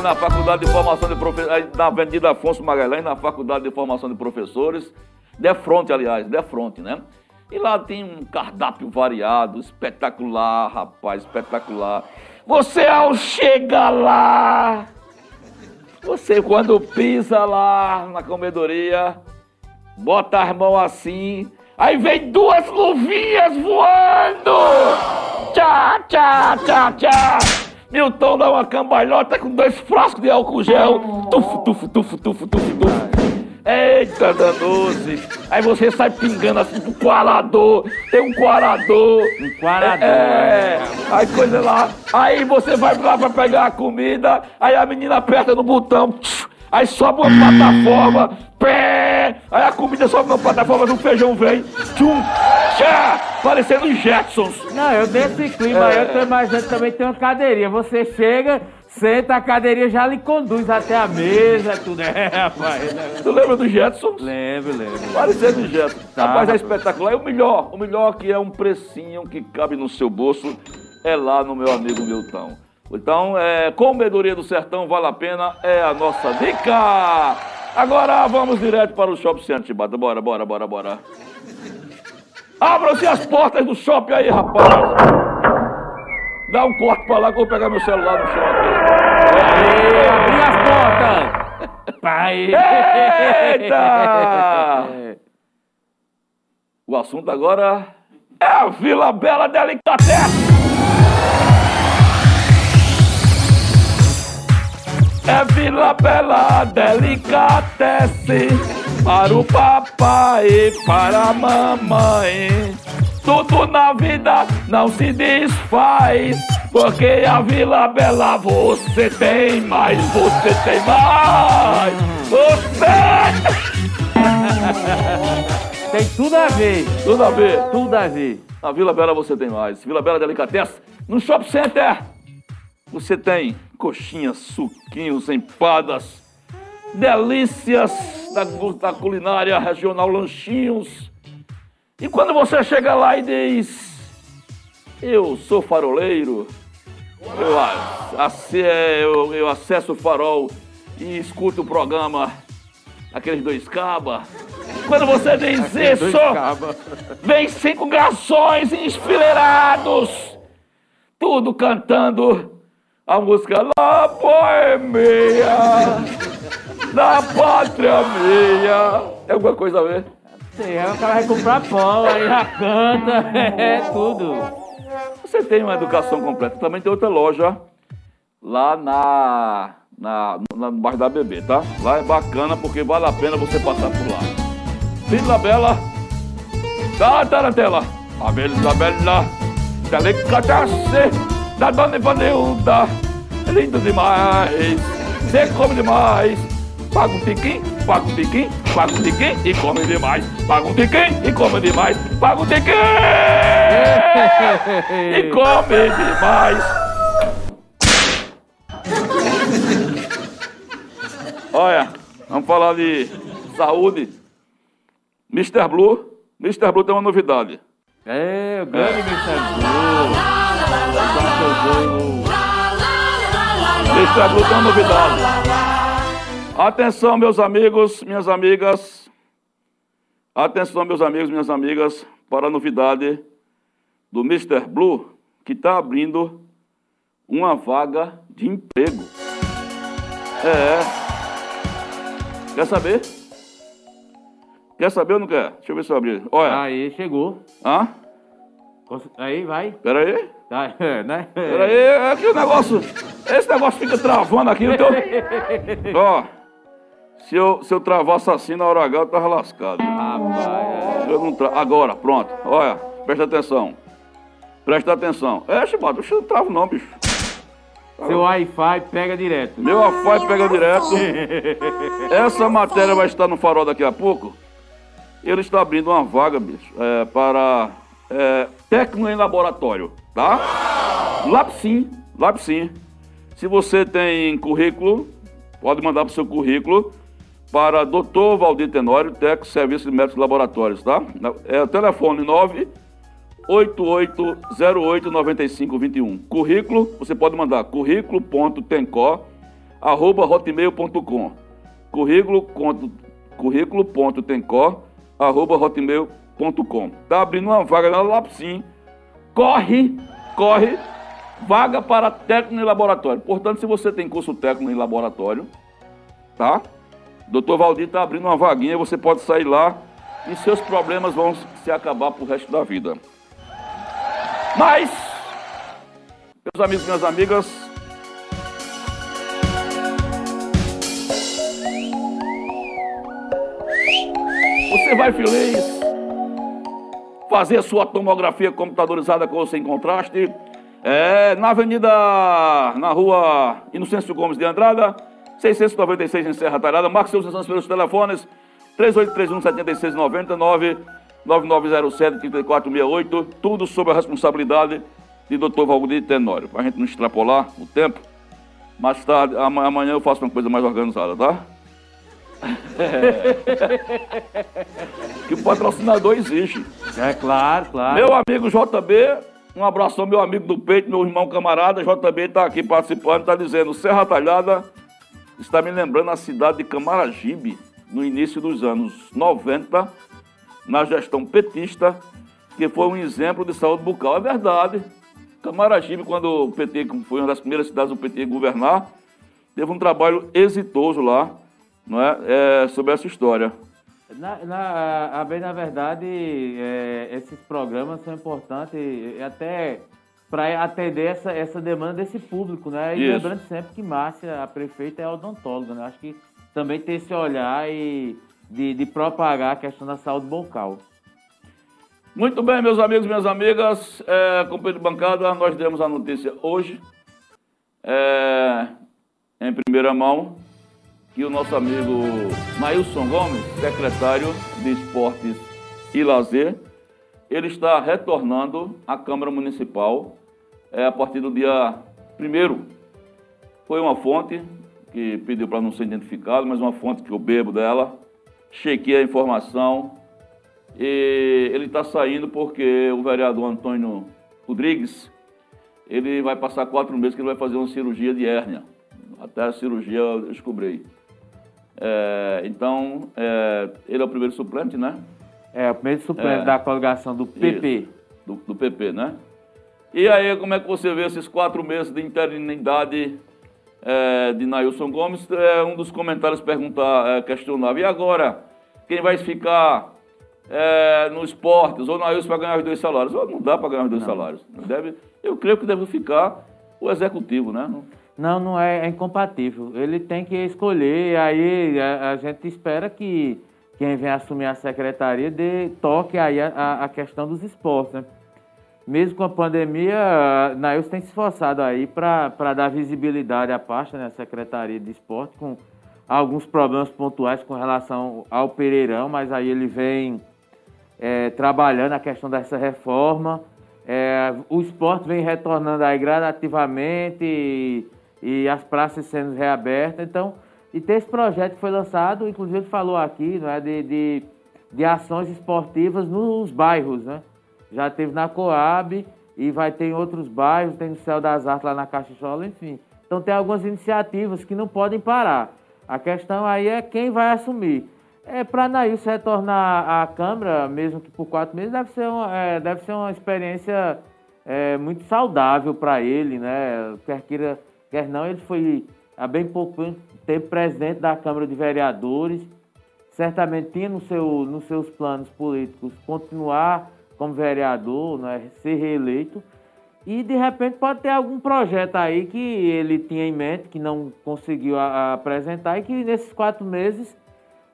Na Faculdade de Formação de Professores, na Avenida Afonso Magalhães, na Faculdade de Formação de Professores, de fronte, aliás, de fronte, né? E lá tem um cardápio variado, espetacular, rapaz, espetacular. Você ao chegar lá, você quando pisa lá na comedoria, bota as mãos assim, aí vem duas luvinhas voando! Tchá, tchá, tchá, tchá! Milton dá uma cambalhota com dois frascos de álcool gel. Tufo, tufo, tufo, tufo, tufo, tufo. É, Eita, danose. Aí você sai pingando assim pro coalador. Tem um coalador. Um coalador. É. Aí coisa lá. Aí você vai lá pra pegar a comida. Aí a menina aperta no botão. Aí sobe uma plataforma. Pé. Aí a comida sobe na plataforma, o feijão vem. Tchum. Tchá. Parecendo os Jetsons. Não, eu desse clima, é. eu tô imaginando também tem uma cadeirinha. Você chega, senta, a cadeirinha já lhe conduz até a mesa, tudo. É, rapaz. Tu lembra do Jetsons? Lembro, lembro. Parecendo os Jetsons. Tá, rapaz, é espetacular. E o melhor, o melhor que é um precinho que cabe no seu bolso é lá no meu amigo Milton. Então, é, comedoria do sertão vale a pena, é a nossa dica. Agora vamos direto para o Shopping Center, Chibata. Bora, bora, bora, bora. Abram-se as portas do shopping aí, rapaz. Dá um corte pra lá que eu vou pegar meu celular no shopping. Aê, abri as portas. Pai. Eita! O assunto agora é a Vila Bela Delicatessen. É Vila Bela Delicatesse para o papai e para a mamãe. Tudo na vida não se desfaz, porque a Vila Bela você tem mais, você tem mais, você. Tem tudo a ver. Tudo a ver. Tudo a ver. Na Vila Bela você tem mais. Vila Bela Delicatesse. No Shopping Center você tem coxinhas, suquinhos, empadas, delícias da, da culinária regional, lanchinhos. E quando você chega lá e diz: Eu sou faroleiro, eu, eu, eu acesso o farol e escuto o programa Aqueles Dois Caba. Quando você diz isso, vem cinco garçons enfileirados, tudo cantando a música La Boemia, da Pátria Minha. Tem alguma coisa a ver? Aí o cara vai comprar pão, aí já canta, é tudo. Você tem uma educação completa. Também tem outra loja lá na, na, no bairro da Bebê, tá? Lá é bacana porque vale a pena você passar por lá. Vila Bela, tá, tá na tela. A Bela Bela, delicatessen da dona Ivanilda. É lindo demais, você come demais. Paga um tiquinho, paga um tiquinho, paga um tiquinho e come demais. Paga um tiquinho e come demais. Paga um tiquinho e come demais. Olha, vamos falar de saúde. Mr. Blue, Mr. Blue tem uma novidade. É, o grande é. Mr. Blue. Blue tem uma novidade. Atenção, meus amigos, minhas amigas. Atenção, meus amigos, minhas amigas, para a novidade do Mr. Blue, que está abrindo uma vaga de emprego. É. Quer saber? Quer saber ou não quer? Deixa eu ver se eu abrir. Olha. Aí, chegou. Hã? Aí, vai. Pera aí. Tá, né? Peraí, é que o negócio. Esse negócio fica travando aqui teu. Ó. Se eu, se eu travasse assim na hora H, eu tava lascado. Rapaz, eu não tra... Agora, pronto. Olha, presta atenção. Presta atenção. É, Chibato, eu não travo não, bicho. Seu Wi-Fi pega direto. Meu Wi-Fi pega direto. Essa matéria vai estar no farol daqui a pouco. Ele está abrindo uma vaga, bicho, é, para é, técnico em laboratório tá? Lapsim, Lapsim. Se você tem currículo, pode mandar para o seu currículo para Dr. Valdir Tenório, técnico Serviço de Médicos Laboratórios, tá? É o telefone 988089521. Currículo, você pode mandar currículo.tencó@hotmail.com. Currículo currículo.tencó@hotmail.com. Tá abrindo uma vaga na Lapsim corre, corre, vaga para técnico em laboratório. Portanto, se você tem curso técnico em laboratório, tá? Doutor Valdir está abrindo uma vaguinha, você pode sair lá e seus problemas vão se acabar pro resto da vida. Mas, meus amigos e minhas amigas, você vai feliz fazer sua tomografia computadorizada com ou sem contraste. É, na Avenida, na rua Inocêncio Gomes de Andrada, 696 em Serra Talhada. Marque seus exames pelos telefones 3831 7699 9907 3468. Tudo sob a responsabilidade de Dr. Valdir Tenório. Para a gente não extrapolar o tempo, mais tarde, amanhã eu faço uma coisa mais organizada, tá? É. que o patrocinador existe. É claro, claro. Meu amigo JB, um abraço ao meu amigo do peito, meu irmão camarada. JB está aqui participando, está dizendo: Serra Talhada está me lembrando a cidade de Camaragibe, no início dos anos 90, na gestão petista, que foi um exemplo de saúde bucal. É verdade. Camaragibe, quando o PT foi uma das primeiras cidades do PT governar, teve um trabalho exitoso lá não é? é sobre essa história. Na, na, bem, na verdade, é, esses programas são importantes até para atender essa, essa demanda desse público, né? E Isso. lembrando sempre que Márcia, a prefeita, é odontóloga, né? Acho que também tem esse olhar e de, de propagar a questão da saúde bucal. Muito bem, meus amigos minhas amigas, é, companheiro de bancada, nós demos a notícia hoje, é, em primeira mão, que o nosso amigo Mailson Gomes, secretário de Esportes e Lazer, ele está retornando à Câmara Municipal é, a partir do dia 1 Foi uma fonte que pediu para não ser identificado, mas uma fonte que eu bebo dela. Chequei a informação e ele está saindo porque o vereador Antônio Rodrigues ele vai passar quatro meses que ele vai fazer uma cirurgia de hérnia. Até a cirurgia eu descobri. É, então, é, ele é o primeiro suplente, né? É, o primeiro suplente é, da coligação do PP. do, do, PP, né? E aí, como é que você vê esses quatro meses de interinidade de Nailson Gomes? É, um dos comentários perguntar, questionava, e agora, quem vai ficar no esportes? Ou Nailson vai ganhar os dois salários? Ou não dá para ganhar os dois não. salários. Deve, eu creio que deve ficar o executivo, né? Não, não é, é incompatível. Ele tem que escolher, aí a, a, gente espera que quem vem assumir a secretaria dê toque aí a, a questão dos esportes, né? Mesmo com a pandemia, Nails tem se esforçado aí para dar visibilidade à pasta, né, a Secretaria de Esporte, com alguns problemas pontuais com relação ao Pereirão, mas aí ele vem é, trabalhando a questão dessa reforma. É, o esporte vem retornando aí gradativamente, e as praças sendo reabertas. Então, e tem esse projeto que foi lançado, inclusive falou aqui, não é, de, de, de ações esportivas nos bairros, né? Já teve na Coab e vai ter em outros bairros, tem no Céu das Artes lá na Caixola, enfim. Então tem algumas iniciativas que não podem parar. A questão aí é quem vai assumir. É, para Nailson retornar à Câmara, mesmo que por quatro meses, deve ser uma, é, deve ser uma experiência é, muito saudável para ele, né? Quer queira Quer não, ele foi há bem pouco tempo presidente da Câmara de Vereadores. Certamente tinha no seu, nos seus planos políticos continuar como vereador, né, ser reeleito. E de repente pode ter algum projeto aí que ele tinha em mente, que não conseguiu a, a apresentar, e que nesses quatro meses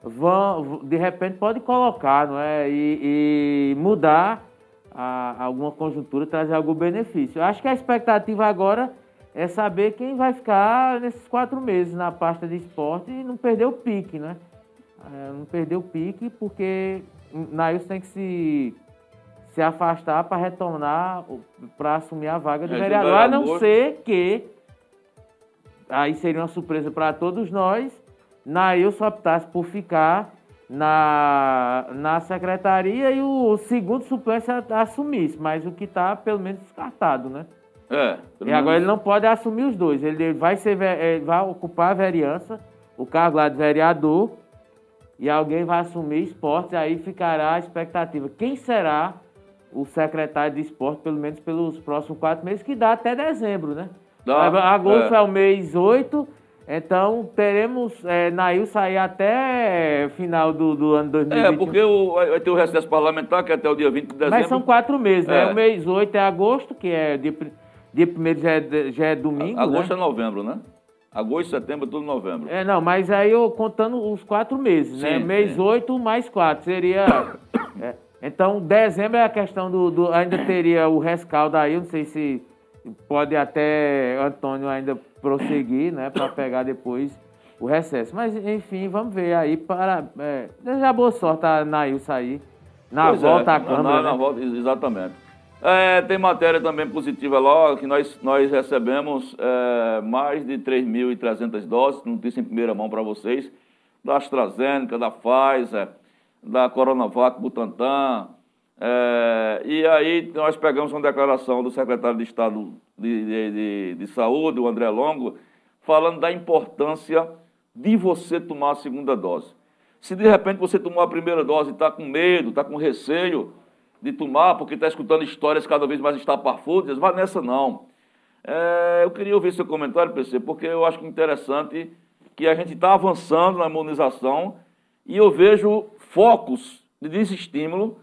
vão, de repente pode colocar não é? e, e mudar a, alguma conjuntura, trazer algum benefício. Acho que a expectativa agora é saber quem vai ficar nesses quatro meses na pasta de esporte e não perder o pique, né? É, não perder o pique, porque Nails tem que se, se afastar para retornar, para assumir a vaga de é, vereador, a não ser que, aí seria uma surpresa para todos nós, Nails optasse por ficar na, na secretaria e o segundo suplente assumisse, mas o que está pelo menos descartado, né? É. E agora ele não pode assumir os dois. Ele vai, ser, ele vai ocupar a vereança, o cargo lá de vereador, e alguém vai assumir esporte, aí ficará a expectativa. Quem será o secretário de esporte, pelo menos pelos próximos quatro meses, que dá até dezembro, né? Dá, Agosto é. é o mês 8, então teremos é, Nail sair até final do, do ano 2021. É, porque o, vai ter o recesso parlamentar, que é até o dia 20 de dezembro. Mas são quatro meses, né? é. né? O mês 8 é agosto, que é dia Dia 1 já, é, já é domingo. Agosto né? é novembro, né? Agosto, setembro, tudo novembro. É, não, mas aí eu contando os quatro meses, né? sim, né? Mês oito mais quatro, seria... é, então, dezembro é a questão do, do, Ainda teria o rescaldo aí, não sei se pode até Antônio ainda prosseguir, né? Para pegar depois o recesso. Mas, enfim, vamos ver aí para... É, desejar boa sorte a Nailson aí. Na pois volta é, à Câmara. Na, na, né? volta, exatamente. É, tem matéria também positiva lá, que nós, nós recebemos é, mais de 3.300 doses, notícia em primeira mão para vocês, da AstraZeneca, da Pfizer, da Coronavac Butantan. É, e aí nós pegamos uma declaração do secretário de Estado de, de, de, de Saúde, o André Longo, falando da importância de você tomar a segunda dose. Se de repente você tomou a primeira dose e está com medo, está com receio, de tomar, porque está escutando histórias cada vez mais estapafúrdias, vá nessa não. É, eu queria ouvir seu comentário, PC, porque eu acho interessante que a gente está avançando na imunização e eu vejo focos de desestímulo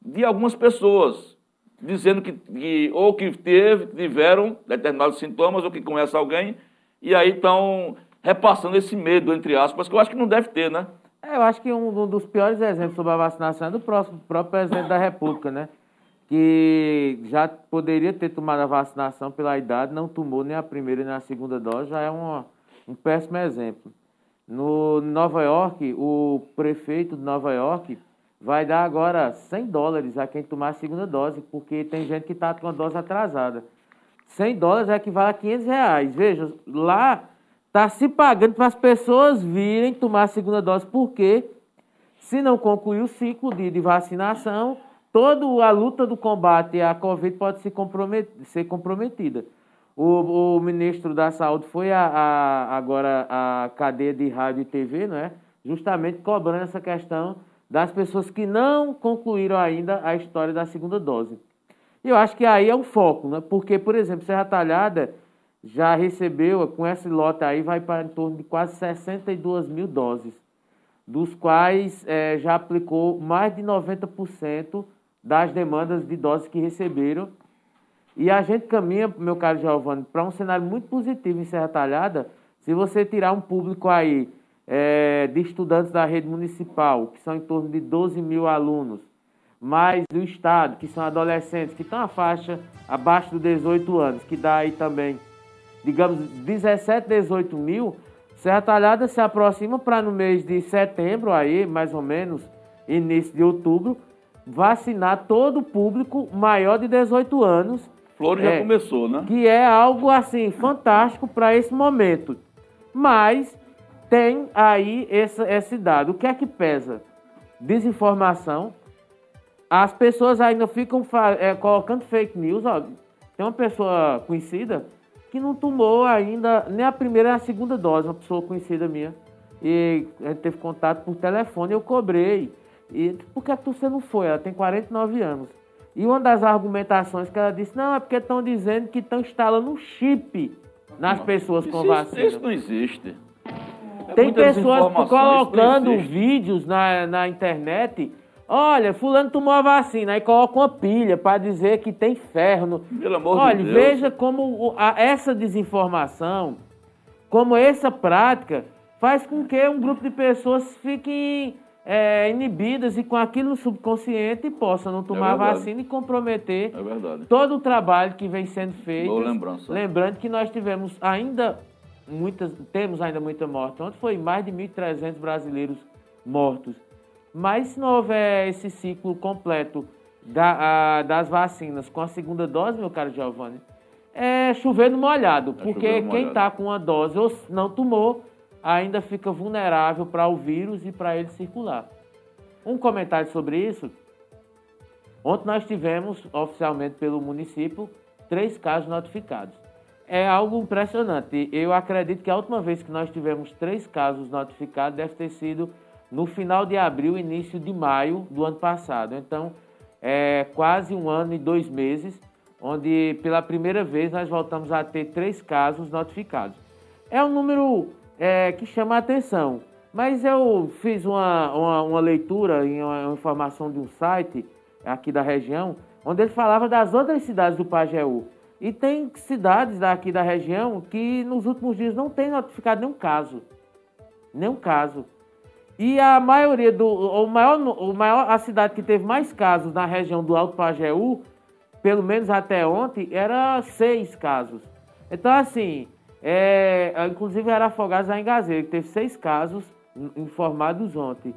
de algumas pessoas, dizendo que, que ou que teve, tiveram determinados sintomas, ou que conhece alguém, e aí estão repassando esse medo, entre aspas, que eu acho que não deve ter, né? É, eu acho que um, um, dos piores exemplos sobre a vacinação é do próximo, próprio presidente da República, né? Que já poderia ter tomado a vacinação pela idade, não tomou nem a primeira nem a segunda dose, já é um, péssimo exemplo. No Nova York, o prefeito de Nova York vai dar agora 100 dólares a quem tomar a segunda dose, porque tem gente que está com a dose atrasada. 100 dólares equivale a 500 reais. Veja, lá está se pagando para as pessoas virem tomar a segunda dose, porque se não concluir o ciclo de, de vacinação, toda a luta do combate à Covid pode se compromet, ser comprometida. O, o, ministro da Saúde foi a, a, agora a cadeia de rádio e TV, não é? justamente cobrando essa questão das pessoas que não concluíram ainda a história da segunda dose. Eu acho que aí é o foco, né? porque, por exemplo, Serra Talhada já recebeu, com esse lote aí, vai para em torno de quase 62 mil doses, dos quais é, já aplicou mais de 90% das demandas de doses que receberam. E a gente caminha, meu caro Giovanni, para um cenário muito positivo em Serra Talhada, se você tirar um público aí é, de estudantes da rede municipal, que são em torno de 12 mil alunos, mais do Estado, que são adolescentes, que estão a faixa abaixo dos 18 anos, que dá aí também digamos, 17, 18 mil, Serra Talhada se aproxima para no mês de setembro, aí, mais ou menos, início de outubro, vacinar todo o público maior de 18 anos. Flores é, já começou, né? Que é algo assim fantástico para esse momento. Mas tem aí essa, esse dado. O que é que pesa? Desinformação. As pessoas ainda ficam é, colocando fake news. Ó. Tem uma pessoa conhecida que não tomou ainda nem a primeira nem a segunda dose, uma pessoa conhecida minha. E a gente teve contato por telefone, eu cobrei. E por que você não foi? Ela tem 49 anos. E uma das argumentações que ela disse, não, é porque estão dizendo que estão instalando um chip nas não, pessoas com vacina. Isso não existe. É tem pessoas colocando vídeos na, na internet Olha, fulano tomou a vacina, aí coloca uma pilha para dizer que tem ferro. Pelo amor Olha, de Deus. veja como a, essa desinformação, como essa prática, faz com que um grupo de pessoas fiquem é, inibidas e com aquilo no subconsciente possam não tomar é vacina e comprometer é todo o trabalho que vem sendo feito. Boa lembrança. Lembrando que nós tivemos ainda muitas, temos ainda muita morte. Ontem foi mais de 1.300 brasileiros mortos. Mas se não houver esse ciclo completo da, a, das vacinas com a segunda dose, meu caro Giovanni, é chover no molhado, é porque quem está com uma dose ou não tomou, ainda fica vulnerável para o vírus e para ele circular. Um comentário sobre isso. Ontem nós tivemos, oficialmente pelo município, três casos notificados. É algo impressionante. Eu acredito que a última vez que nós tivemos três casos notificados deve ter sido no final de abril, início de maio do ano passado. Então, é quase um ano e dois meses, onde pela primeira vez nós voltamos a ter três casos notificados. É um número é, que chama a atenção, mas eu fiz uma, uma, uma leitura em uma, uma informação de um site aqui da região, onde ele falava das outras cidades do Pajeú. E tem cidades daqui da região que nos últimos dias não tem notificado nenhum caso. Nenhum caso. E a maioria do. O maior, o maior, a cidade que teve mais casos na região do Alto Pajeú, pelo menos até ontem, era seis casos. Então, assim, é, inclusive era Afogados em Gazeira, que teve seis casos informados ontem.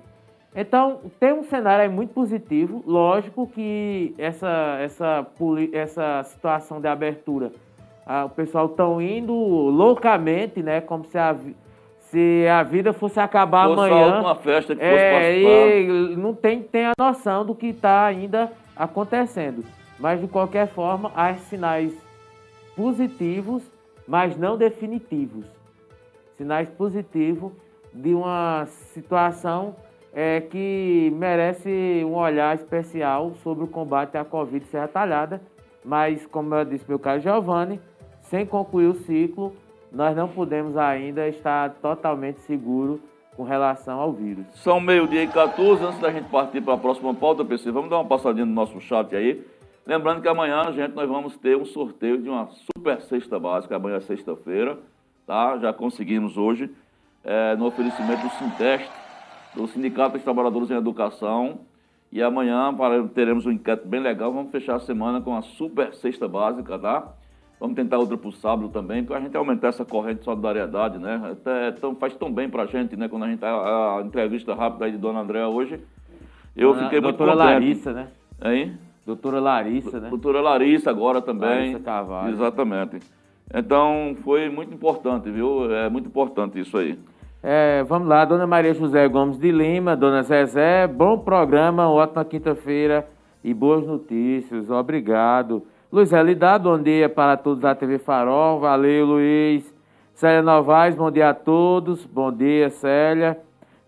Então, tem um cenário aí muito positivo. Lógico que essa, essa, essa situação de abertura, a, o pessoal estão indo loucamente, né? Como se a, se a vida fosse acabar fosse amanhã. uma festa que é, e não tem, tem a noção do que está ainda acontecendo. Mas, de qualquer forma, há sinais positivos, mas não definitivos. Sinais positivos de uma situação é, que merece um olhar especial sobre o combate à Covid Serra Talhada. Mas, como eu disse meu caro Giovanni, sem concluir o ciclo, nós não podemos ainda estar totalmente seguros com relação ao vírus. São meio-dia e 14, antes da gente partir para a próxima pauta, PC, vamos dar uma passadinha no nosso chat aí. Lembrando que amanhã, gente, nós vamos ter um sorteio de uma super cesta básica, amanhã é sexta-feira, tá? Já conseguimos hoje, é, no oferecimento do Sinteste, do Sindicato dos Trabalhadores em Educação. E amanhã teremos um enquete bem legal, vamos fechar a semana com a super cesta básica, tá? Vamos tentar outra para o sábado também, para a gente aumentar essa corrente de solidariedade, né? Até, tão, faz tão bem para a gente, né? Quando a gente a, a entrevista rápida aí de Dona Andréa hoje, eu Dona, fiquei muito contente. Larissa, né? Hein? Doutora Larissa, né? Doutora Larissa agora também. Larissa Carvalho. Exatamente. Então, foi muito importante, viu? É muito importante isso aí. É, vamos lá, Dona Maria José Gomes de Lima, Dona Zezé, bom programa, ótima quinta-feira e boas notícias, obrigado. Luiz Elidade, bom dia para todos da TV Farol. Valeu, Luiz. Célia Novaes, bom dia a todos. Bom dia, Célia.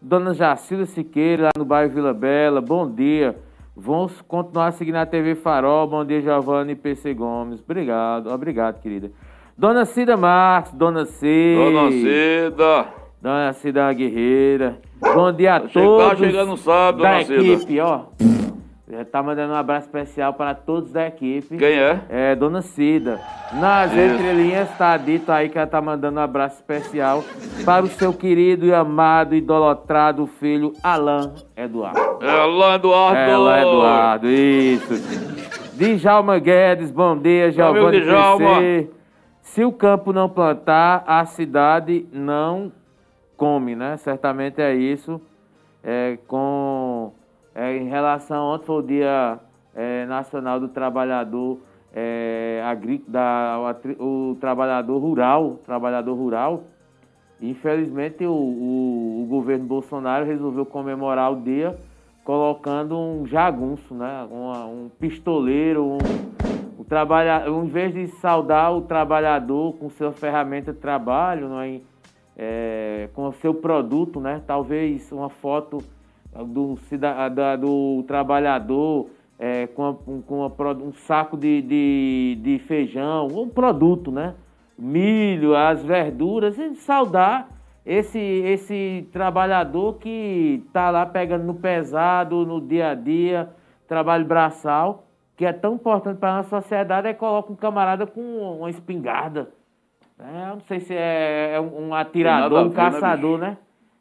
Dona Jacilda Siqueira, lá no bairro Vila Bela, bom dia. Vamos continuar seguindo a TV Farol. Bom dia, Giovanni PC Gomes. Obrigado, obrigado, querida. Dona Cida Marques, Dona Cida. Dona Cida. Dona Cida Guerreira. Bom dia a todos. Tá chegando sábado, da equipe, ó. Tá mandando um abraço especial para todos da equipe. Quem é? É, Dona Cida. Nas Isso. entrelinhas está dito aí que ela tá mandando um abraço especial para o seu querido e amado, idolatrado filho Alain Eduardo. É Alain Eduardo. É Alain Eduardo, isso. Djalma Guedes, bom dia, Giovanni PC. Se o campo não plantar, a cidade não come, né? Certamente é isso. É, com é, em relação, ontem foi o Dia é, Nacional do Trabalhador é, da, o, o, trabalhador rural, trabalhador rural. Infelizmente o, o, o, governo Bolsonaro resolveu comemorar o dia colocando um jagunço, né? um, um pistoleiro, um, um trabalhador, em vez de saudar o trabalhador com sua ferramenta de trabalho, não é? É, com o seu produto, né? Talvez uma foto do, do trabalhador é, com, com uma, um saco de, de, de, feijão, um produto, né? Milho, as verduras, e saudar esse, esse trabalhador que está lá pegando no pesado, no dia a dia, trabalho braçal, que é tão importante para a nossa sociedade, é coloca um camarada com uma espingarda. É, não sei se é, é um atirador, um né, caçador, né?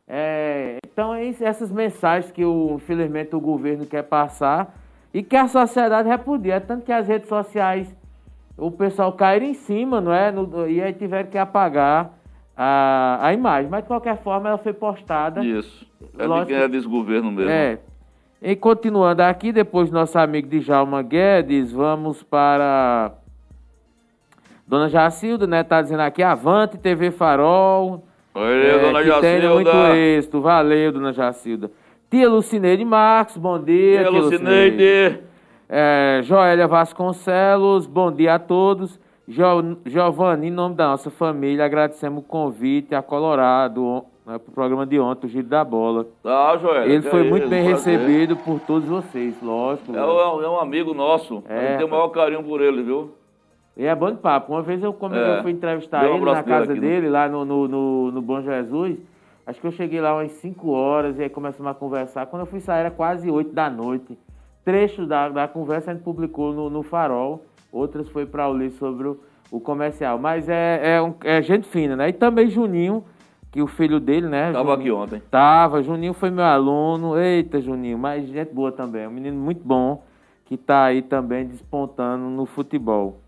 É, então, é essas mensagens que, o, infelizmente, o governo quer passar e que a sociedade repudia. Tanto que as redes sociais, o pessoal cair em cima, não é? No, e aí tiveram que apagar a, a imagem. Mas, de qualquer forma, ela foi postada. Isso. É Lógico, de é desgoverno mesmo. É. E continuando aqui, depois nosso amigo Djalma Guedes, vamos para... Dona Jacilda, né? Tá dizendo aqui, Avante TV Farol, Oi, é, dona Jacilda. Muito êxito. Valeu, dona Jacilda. Tia Lucineide Marcos, bom dia. Tia, tia Lucineide. É, Joélia Vasconcelos, bom dia a todos. Jo, Giovanni, em nome da nossa família, agradecemos o convite a Colorado né, para o programa de ontem, o Giro da Bola. Tá, Joélia. Ele foi é muito isso, bem recebido por todos vocês, lógico. É, um, é um amigo nosso. É, a gente tem o maior carinho por ele, viu? E é bom de papo. Uma vez eu, como é. eu fui entrevistar ele na casa né? dele, lá no, no, no, no, Bom Jesus, acho que eu cheguei lá umas 5 horas e aí começamos a conversar. Quando eu fui sair era quase 8 da noite. Trecho da, da conversa a gente publicou no, no Farol. outras foi para ler sobre o, o, comercial. Mas é, é, um, é gente fina, né? E também Juninho, que o filho dele, né? Tava Juninho, aqui ontem. Tava, Juninho foi meu aluno. Eita, Juninho, mas gente boa também. Um menino muito bom que está aí também despontando no futebol.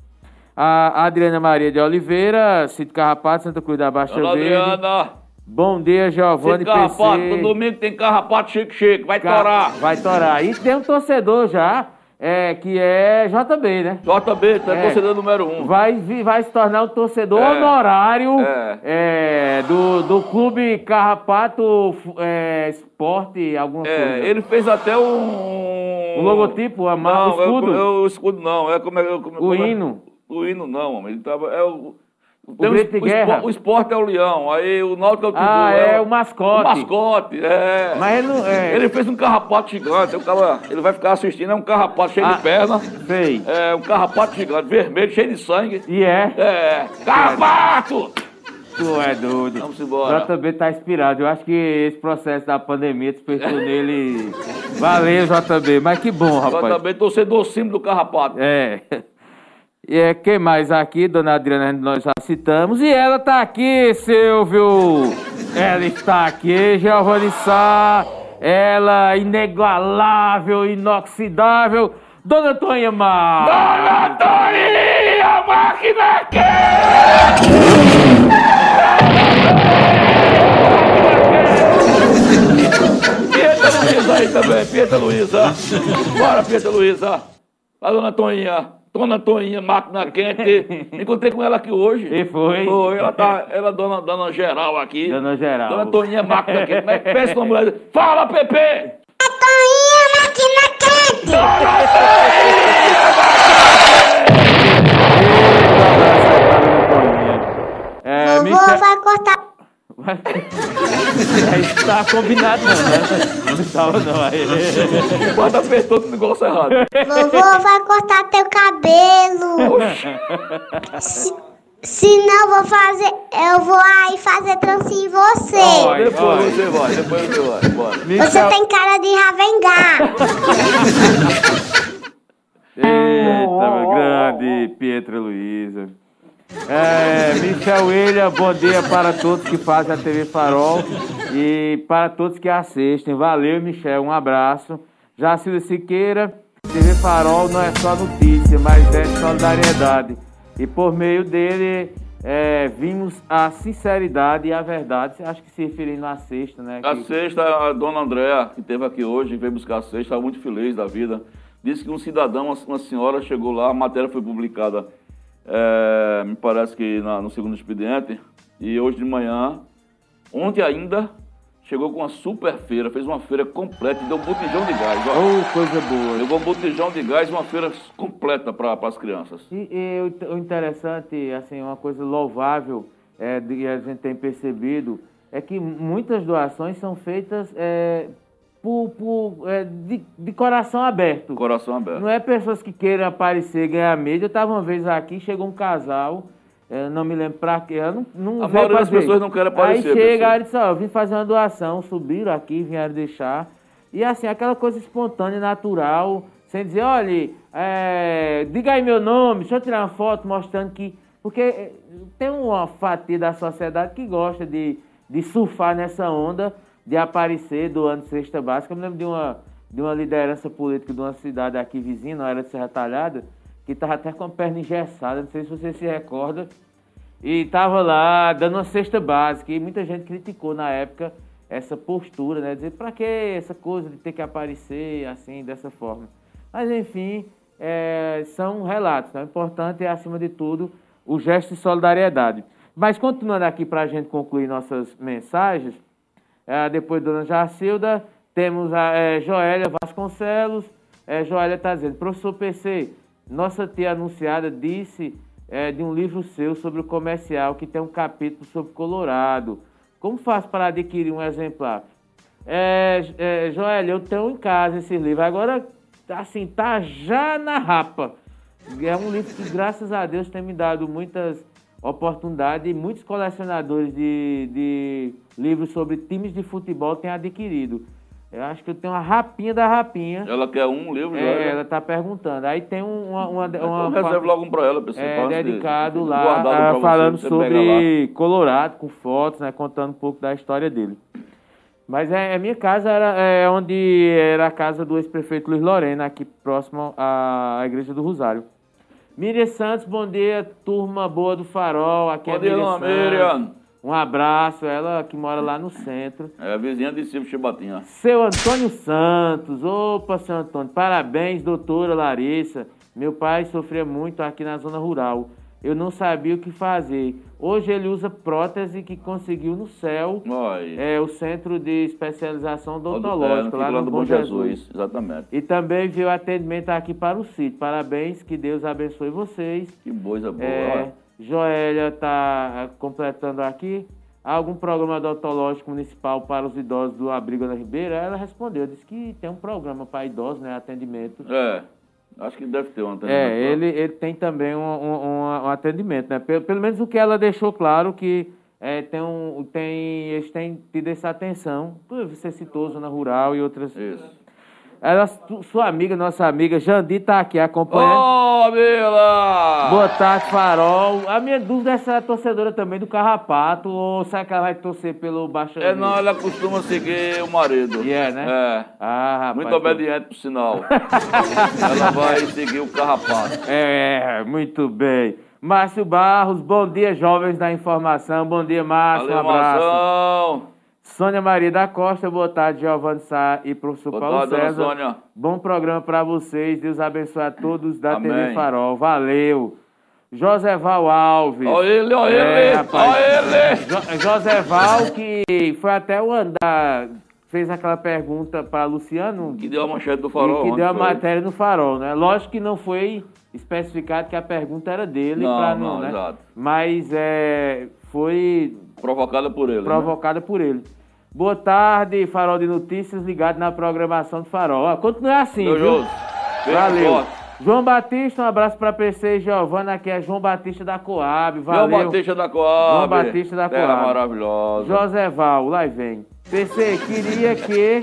A Adriana Maria de Oliveira, Cito Carrapato, Santa Cruz da Baixa Olá, Verde. Adriana! Bom dia, Giovanni Cito Carrapato, no domingo tem Carrapato Chique Chique, vai Car... torar. Vai torar. E tem um torcedor já, é, que é JB, né? JB, tu é, é torcedor número um. Vai, vai se tornar um torcedor é. honorário é. é. do, do clube Carrapato Esporte, alguma é, coisa. Ele fez até um... O logotipo, a marca, o escudo? É, o escudo não, é como é... Como, o hino. O hino não, ele tava... É o, o, grito de guerra. o esporte é o leão, aí o náutico é o. Ah, é, é o, mascote. O mascote, é. Mas ele não é. Ele fez um carrapato gigante, o cara, ele vai ficar assistindo, é um carrapato cheio ah, de perna. Sei. É, um carrapato gigante, vermelho, cheio de sangue. E é? É. Carrapato! Tu é doido. Vamos embora. JB tá inspirado. Eu acho que esse processo da pandemia despertou nele. Valeu, JB. Mas que bom, rapaz. JB torcedor símbolo do carrapato. É. E é, quem mais aqui, dona Adriana, nós já citamos. E ela tá aqui, Silvio. Ela está aqui, Giovanni Sá. Ela, inigualável, inoxidável. Dona Toninha Mar. Dona Toninha, máquina que... Pieta Luísa aí também, Pieta Luísa. Bora, Pieta Luísa. A dona Toninha. Dona Toninha, máquina quente. Encontrei com ela aqui hoje. E foi? Foi. Ela tá, ela é dona, dona geral aqui. Dona geral. Dona Toninha, máquina quente. Mas pensa numa mulher. Fala, Pepe! A Toninha, máquina quente! Dona Toninha! É, Vovô vai cortar Aí tá combinado não, né? Não tava não, aí. Bota apertou o negócio errado. Vovô vai cortar teu cabelo. Se, se não vou fazer, eu vou aí fazer trancinha em você. Oi, depois oi. você vai, depois você vai, bora. Você tem cara de ravengar. Eita, grande Pietra Luiza. É, Michel William, bom dia para todos que fazem a TV Farol e para todos que assistem. Valeu, Michel, um abraço. Jacilda Siqueira, TV Farol não é só notícia, mas é solidariedade. E por meio dele é, vimos a sinceridade e a verdade, acho que se referindo à sexta, né? A sexta, a dona Andréa, que esteve aqui hoje, veio buscar a sexta, muito feliz da vida. Disse que um cidadão, uma senhora, chegou lá, a matéria foi publicada é, me parece que na, no segundo expediente, e hoje de manhã, ontem ainda, chegou com uma super feira, fez uma feira completa e deu um botijão de gás. Ó. Oh, coisa boa. Levou um botijão de gás e uma feira completa para as crianças. E, e, o interessante, assim, uma coisa louvável, é, que a gente tem percebido, é que muitas doações são feitas é, por, por é, de, de, coração aberto. Coração aberto. Não é pessoas que queiram aparecer, ganhar mídia. Eu estava uma vez aqui, chegou um casal, é, não me lembro para quê. Não, não a maioria das pessoas não querem aparecer. Aí chega, e disse, ó, eu vim fazer uma doação, subiram aqui, vieram deixar. E assim, aquela coisa espontânea, natural, sem dizer, olha, é, diga aí meu nome, deixa eu tirar uma foto mostrando que. Porque é, tem uma fatia da sociedade que gosta de, de surfar nessa onda de aparecer doando cesta básica. Eu me lembro de uma, de uma liderança política de uma cidade aqui vizinha, na era de Serra Talhada, que estava até com a perna engessada, não sei se você se recorda, e estava lá dando uma cesta básica. E muita gente criticou na época essa postura, né? Dizer, para que essa coisa de ter que aparecer assim, dessa forma? Mas, enfim, é, são relatos. Né? O importante é, acima de tudo, o gesto de solidariedade. Mas, continuando aqui para a gente concluir nossas mensagens, depois Dona Jacilda, temos a é, Joélia Vasconcelos. É, Joélia está dizendo, professor PC, nossa tia anunciada disse é, de um livro seu sobre o comercial que tem um capítulo sobre Colorado. Como faço para adquirir um exemplar? É, é, Joélia, eu tenho em casa esse livro. Agora, assim, tá já na rapa. É um livro que, graças a Deus, tem me dado muitas oportunidade e muitos colecionadores de, de livros sobre times de futebol têm adquirido. Eu acho que eu tenho uma rapinha da rapinha. Ela quer um livro já? É, ela está perguntando. Aí tem uma... uma, uma, uma reserve logo um para ela, pessoal. É, dedicado de, lá, uh, falando você, sobre Colorado, com fotos, né, contando um pouco da história dele. Mas é, a minha casa era é, onde era a casa do ex-prefeito Luiz Lorena, aqui próximo à Igreja do Rosário. Miriam Santos, bom dia, turma boa do Farol. Aqui bom é dia, Miriam, Miriam. Um abraço, ela que mora lá no centro. É a vizinha de Silvio Chibatinha. Seu Antônio Santos, opa, seu Antônio, parabéns, doutora Larissa. Meu pai sofria muito aqui na zona rural. Eu não sabia o que fazer. Hoje ele usa prótese que conseguiu no céu. Oi. É o Centro de Especialização Odontológica, é, lá no Bom Jesus. Jesus. Exatamente. E também viu atendimento aqui para o sítio. Parabéns, que Deus abençoe vocês. Que coisa boa. É, Joélia está completando aqui. Há algum programa odontológico municipal para os idosos do Abrigo da Ribeira? Ela respondeu, disse que tem um programa para idosos, né? Atendimento. É. Acho que deve ter um atendimento. É, ele, ele tem também um, um, um atendimento, né? Pelo, pelo, menos o que ela deixou claro que é, tem um, tem, eles têm tido essa atenção. Você citou Zona Rural e outras. Isso. Ela, sua amiga, nossa amiga, Jandi está aqui acompanhando. Ô, oh, Mila! Boa tarde, Farol. A minha dúvida é se ela é torcedora também do Carrapato ou será que ela vai torcer pelo Baixo É, não, ela costuma seguir o marido. E yeah, é, né? É. Ah, rapaz. Muito obediente, por sinal. ela vai seguir o Carrapato. É, muito bem. Márcio Barros, bom dia, jovens da informação. Bom dia, Márcio. Valeu, um abraço. Marção. Sônia Maria da Costa, boa tarde, Giovanni Sá e professor boa Paulo tarde, César. Sônia. Bom programa para vocês. Deus abençoe a todos da Amém. TV Farol. Valeu. Joséval Alves. Olha ele, olha É, ele, rapaz. olha ele. Jo Joséval, que foi até o andar, fez aquela pergunta para Luciano. Que deu a manchete do farol. Que deu a foi? matéria no farol, né? Lógico que não foi especificado que a pergunta era dele, Não, pra não, né? exato. Mas é, foi Provocada por ele. né? provocada por ele. Boa tarde, Farol de Notícias, ligado na programação do Farol. Ó, continue assim, viu? Valeu. forte. João Batista, um abraço para PC e Giovana, aqui é João Batista da Coab. Valeu. João Batista da Coab. João Batista da Coab. maravilhosa. Joséval, lá vem. PC, queria que.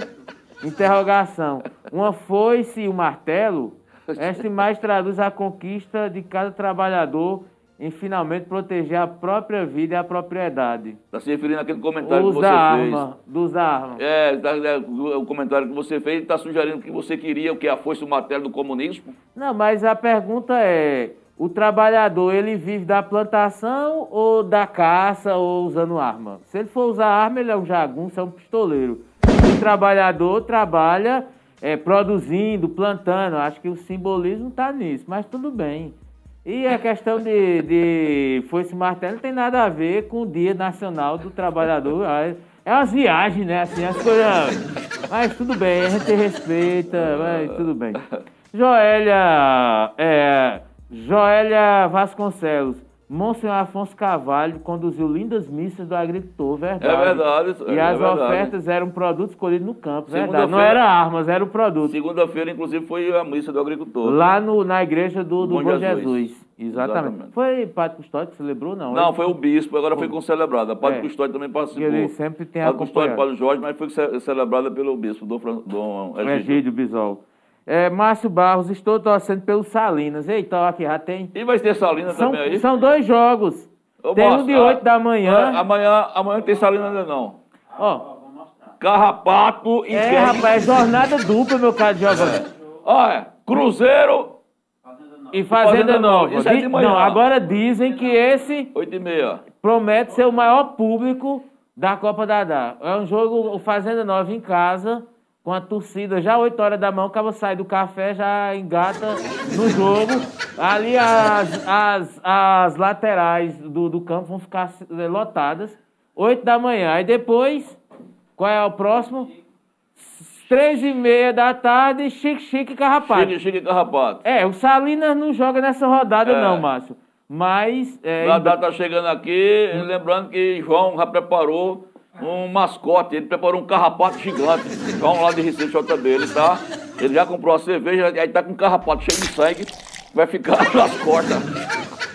Interrogação. Uma foice e um martelo. Esta imagem traduz a conquista de cada trabalhador em finalmente proteger a própria vida e a propriedade. Está se referindo àquele comentário que você arma, dos armas. fez. É, tá- é, o comentário que você fez está sugerindo que você queria o que? A força matéria do comunismo? Não, mas a pergunta é: o trabalhador ele vive da plantação ou da caça ou usando arma? Se ele for usar arma, ele é um jagunço, é um pistoleiro. O trabalhador trabalha é, produzindo, plantando. Acho que o simbolismo está nisso, mas tudo bem. E a questão de, de foice martelo não tem nada a ver com o Dia Nacional do Trabalhador. Ah, É umas viagens, né? Assim, as coisas. Mas tudo bem, a gente respeita, mas tudo bem. Joélia, é, Joélia Vasconcelos, Monsenhor Afonso Carvalho conduziu lindas missas do agricultor, verdade. É verdade. isso- E é as verdade. ofertas eram produtos colhidos no campo, verdade. Não era armas, era o produto. Segunda-feira, inclusive, foi a missa do agricultor. Lá no, na igreja do, do Bom Bom, Jesus. Jesus. Exatamente. Exatamente. Foi Padre Custódio que celebrou, não? Não, foi o bispo, agora foi concelebrada. A Padre É. Custódio também participou. Ele sempre tem Padre Custódio. Padre Jorge, mas foi ce- celebrada pelo bispo, Dom, Fran- Dom O Egídio. Egídio Bisol. É, Márcio Barros, estou torcendo pelo Salinas. Eita, aqui já tem. E vai ter Salina São, também aí? são dois jogos. Ô, tem um Márcio, de 8 da manhã. ah, Amanhã, amanhã tem Salina ainda não. Ó, Carrapato e é, quem- rapaz, jornada dupla, meu caro Giovanni. Olha, Cruzeiro, E Fazenda Nova. Isso é. Não, agora dizem que esse 8 e meia. promete ser o maior público da Copa Dadá. É um jogo, o Fazenda Nova em casa, com a torcida já 8 horas da mão, o cara sai do café, já engata no jogo. Ali as, as, as laterais do, do campo vão ficar eh, lotadas. 8 da manhã. Aí depois, qual é o próximo? Três e meia da tarde, Chique Chique e Carrapato. Chique, Chique e Carrapato. É, o Salinas não joga nessa rodada É. não, Márcio. Mas... É, data tá chegando aqui, lembrando que João já preparou um mascote, ele preparou um carrapato gigante. João lá de Recife JB, ele tá. Ele já comprou a cerveja, aí tá com um carrapato cheio de sangue, vai ficar nas costas.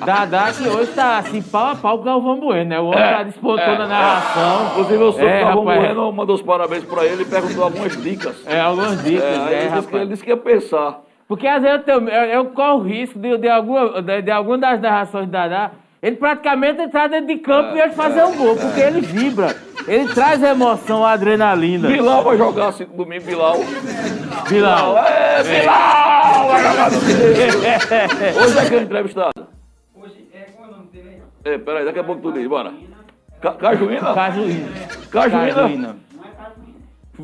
Dadá que hoje tá assim, pau a pau com o Galvão Bueno, né? O homem É, tá despontou é, na narração. Inclusive, eu sou É, o Galvão rapaz. Bueno mandou os parabéns pra ele e perguntou algumas dicas. É, algumas dicas, É, é, ele, disse que, ele disse que ia pensar. Porque às vezes eu, tenho, eu, eu corro o risco de, de, alguma, de, de alguma das narrações de Dadá, ele praticamente entrar dentro de campo e ele fazer um gol, porque ele vibra. Ele traz emoção, adrenalina. Bilal vai jogar assim domingo, Bilal. Bilal. É, Bilal! Vai jogar domingo. Hoje é quem entrevistado? Hoje, é, qual é o nome dele aí? É, peraí, daqui a pouco tu diz, bora. Ca- Cajuína? Cajuína. Cajuína?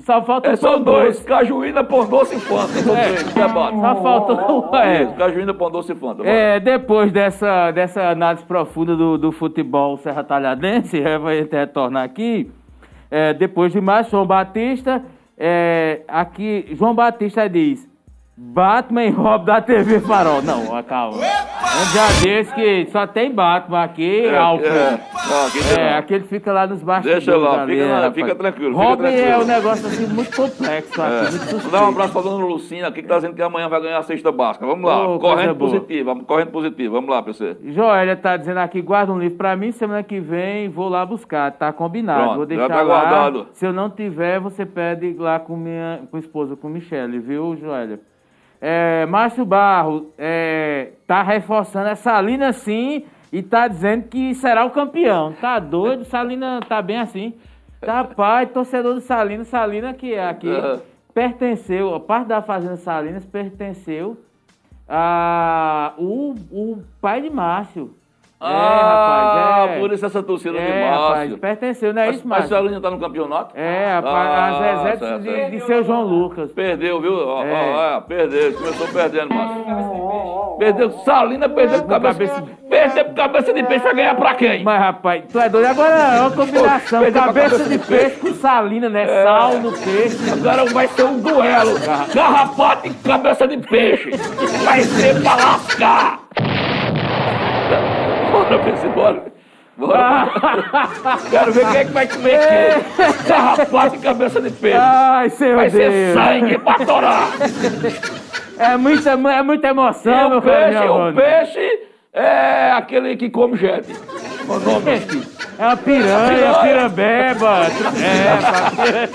Só falta É, o são dois, doce. Cajuína, Pão Doce e Fanta. São É. três, debate. Só faltou. É. Isso, Cajuína, Pão Doce e Fanta. É, depois dessa, dessa análise profunda do, do futebol serra talhadense, é, vai retornar aqui. É, depois de mais, João Batista, é, aqui, João Batista diz, Batman e Rob da TV Farol. Não, calma. Um dia desse que só tem Batman aqui, É, Alfred. é. Não, aqui É, não. aquele fica lá nos bastidores. Deixa lá, ali, fica é, lá, fica tranquilo, fica Robin tranquilo. é um negócio assim muito complexo aqui, É. muito Vou suspeito. dar um abraço pra dona Lucina aqui que tá dizendo que amanhã vai ganhar a cesta básica. Vamos lá, coisa corrente positiva, corrente positiva. Vamos lá, PC. Joélia tá dizendo aqui, guarda um livro pra mim, semana que vem vou lá buscar, tá combinado. Pronto, vou já deixar tá lá. guardado. Se eu não tiver, você pede lá com minha com a esposa, com Michele, viu, Joélia? É, Márcio Barro é, tá reforçando essa Salina sim e tá dizendo que será o campeão. Tá doido? Salina tá bem assim. Tá pai, torcedor do Salina, Salina que é aqui pertenceu, a parte da Fazenda Salinas pertenceu a o, o pai de Márcio. Ah, é, rapaz, é. por isso essa torcida de É, rapaz, Márcio. pertenceu, não é Mas, isso, mas Márcio? a linha tá no campeonato? É, rapaz, Ah, a Zezé certo, de, certo. de seu João Lucas. Perdeu, viu? Ó, É. ó, ó, perdeu, começou perdendo, Márcio. Perdeu, Salina perdeu por cabeça, cabeça perdeu por cabeça de peixe, vai ganhar pra quem? Mas, rapaz, tu é doido. Agora é uma combinação. Perdeu pra Cabeça cabeça de de peixe com salina, né? Sal no peixe. Agora vai ser um duelo. Garrapata e cabeça de peixe. Vai ser pra lascar. Bora, PC, bora. Bora. Quero ver quem é que vai comer quem. Garrapata e cabeça de peixe. Ai, seu Vai ser Deus. sangue pra torar. É muita, é muita emoção, E meu o peixe, o Giovanni. peixe é aquele que come gente. O nome. É uma piranha, Piranha. pirambeba. É,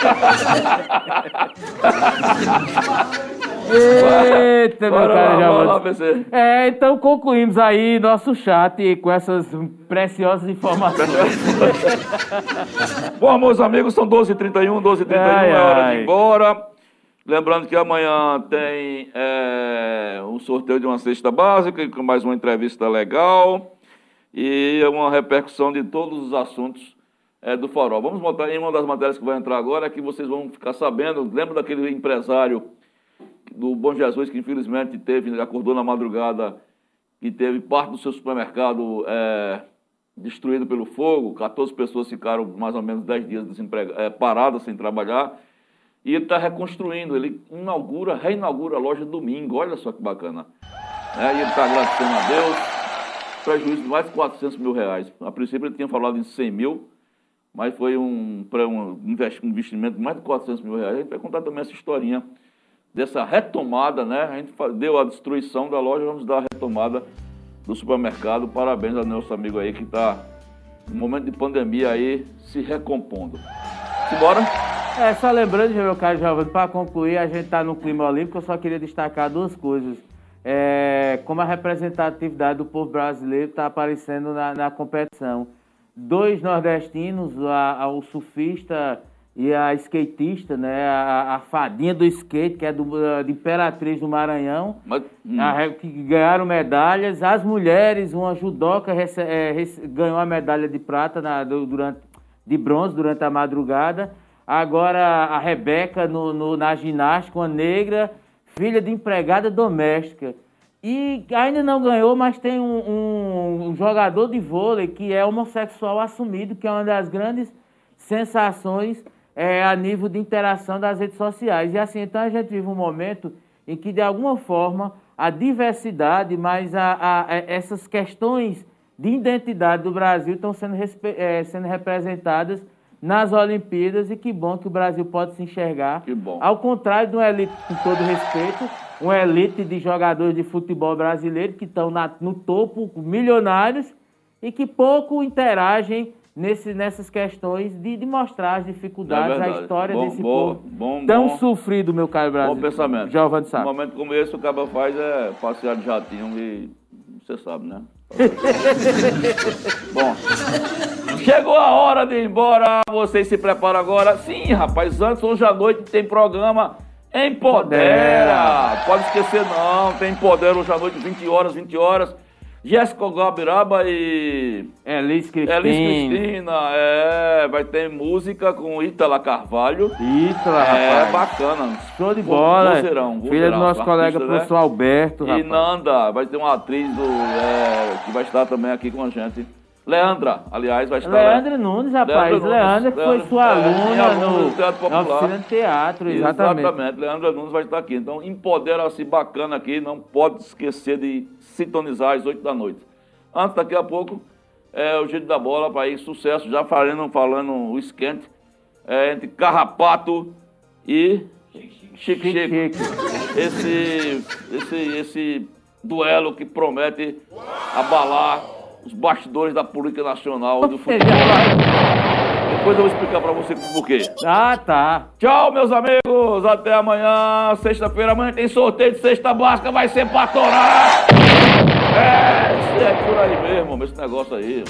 Eita, meu cara, já lá, PC. É, então concluímos aí nosso chat com essas preciosas informações. Bom, meus amigos, são 12h31, 12h31, Ai, é hora ai. de ir embora. Lembrando que amanhã tem é, um sorteio de uma cesta básica, com mais uma entrevista legal e uma repercussão de todos os assuntos é, do Farol. Vamos botar em uma das matérias que vai entrar agora, que vocês vão ficar sabendo. Lembra daquele empresário do Bom Jesus que infelizmente teve, acordou na madrugada e teve parte do seu supermercado é, destruído pelo fogo. 14 pessoas ficaram mais ou menos 10 dias é, paradas sem trabalhar. E ele está reconstruindo, ele inaugura, reinaugura a loja domingo. Olha só que bacana. É, e ele está agradecendo a Deus. Prejuízo de mais de 400 mil reais. A princípio ele tinha falado em 100 mil, mas foi um, investi- um investimento de mais de 400 mil reais. A gente vai contar também essa historinha dessa retomada, né? A gente deu a destruição da loja, vamos dar a retomada do supermercado. Parabéns ao nosso amigo aí que está, no momento de pandemia aí, se recompondo. Simbora? É, só lembrando, meu caro Giovanni, para concluir, a gente está no clima olímpico, eu só queria destacar duas coisas. É, como a representatividade do povo brasileiro está aparecendo na, na competição. Dois nordestinos, a, a- o surfista e a skatista, né, a, a fadinha do skate, que é do, de Imperatriz do Maranhão, Mas, hum, a que ganharam medalhas. As mulheres, uma judoca rece- é, rece- ganhou a medalha de prata na- do- durante, de bronze durante a madrugada. Agora a Rebeca no, no- na ginástica, uma negra, filha de empregada doméstica. E ainda não ganhou, mas tem um, um- um jogador de vôlei que é homossexual assumido, que é uma das grandes sensações é, a nível de interação das redes sociais. E assim, então a gente vive um momento em que, de alguma forma, a diversidade, mas a, a- a- essas questões de identidade do Brasil estão sendo, eh, sendo representadas nas Olimpíadas e que bom que o Brasil pode se enxergar. Que bom. Ao contrário de uma elite, com todo respeito, uma elite de jogadores de futebol brasileiro que estão na, no topo, milionários, e que pouco interagem nesse, nessas questões de, de mostrar as dificuldades, É a história Bom, desse bom, povo bom, tão sofrido, meu caro Brasil. Bom pensamento. Giovanni Um Sá. momento como esse, o cara faz é passear de jatinho e você sabe, né? Bom, chegou a hora de ir embora. Vocês se preparam agora. Sim, rapaz, antes, hoje à noite tem programa Empodera. Pode esquecer, não. Tem Empodera hoje à noite, 20 horas, 20 horas. Jéssica Gabiraba e Elis Cristina. Elis Cristina. É, vai ter música com Ítala Carvalho. Ítala, É, rapaz. bacana. Show de bola. Vozeirão, Filha do nosso colega, né? professor Alberto, E rapaz. Nanda, vai ter uma atriz do, é, que vai estar também aqui com a gente. Leandra, aliás, vai estar. Leandra Nunes, rapaz. Leandra Leandra, Nunes. que foi sua é, aluna minha aluna no, do Teatro na Popular. oficina de teatro, exatamente. Exatamente. Leandra Nunes vai estar aqui. Então, empodera-se bacana aqui. Não pode esquecer de sintonizar às 8 da noite. Antes, daqui a pouco, é o jeito da bola para ir sucesso. Já falando, falando o esquente é, entre Carrapato e Chique Chique. Esse, esse, esse duelo que promete abalar os bastidores da política nacional do futebol. Depois eu vou explicar para você por quê. Ah, tá. Tchau, meus amigos. Até amanhã, sexta-feira. Amanhã tem sorteio de sexta básica. Vai ser pra torar. É, é por aí mesmo, esse negócio aí.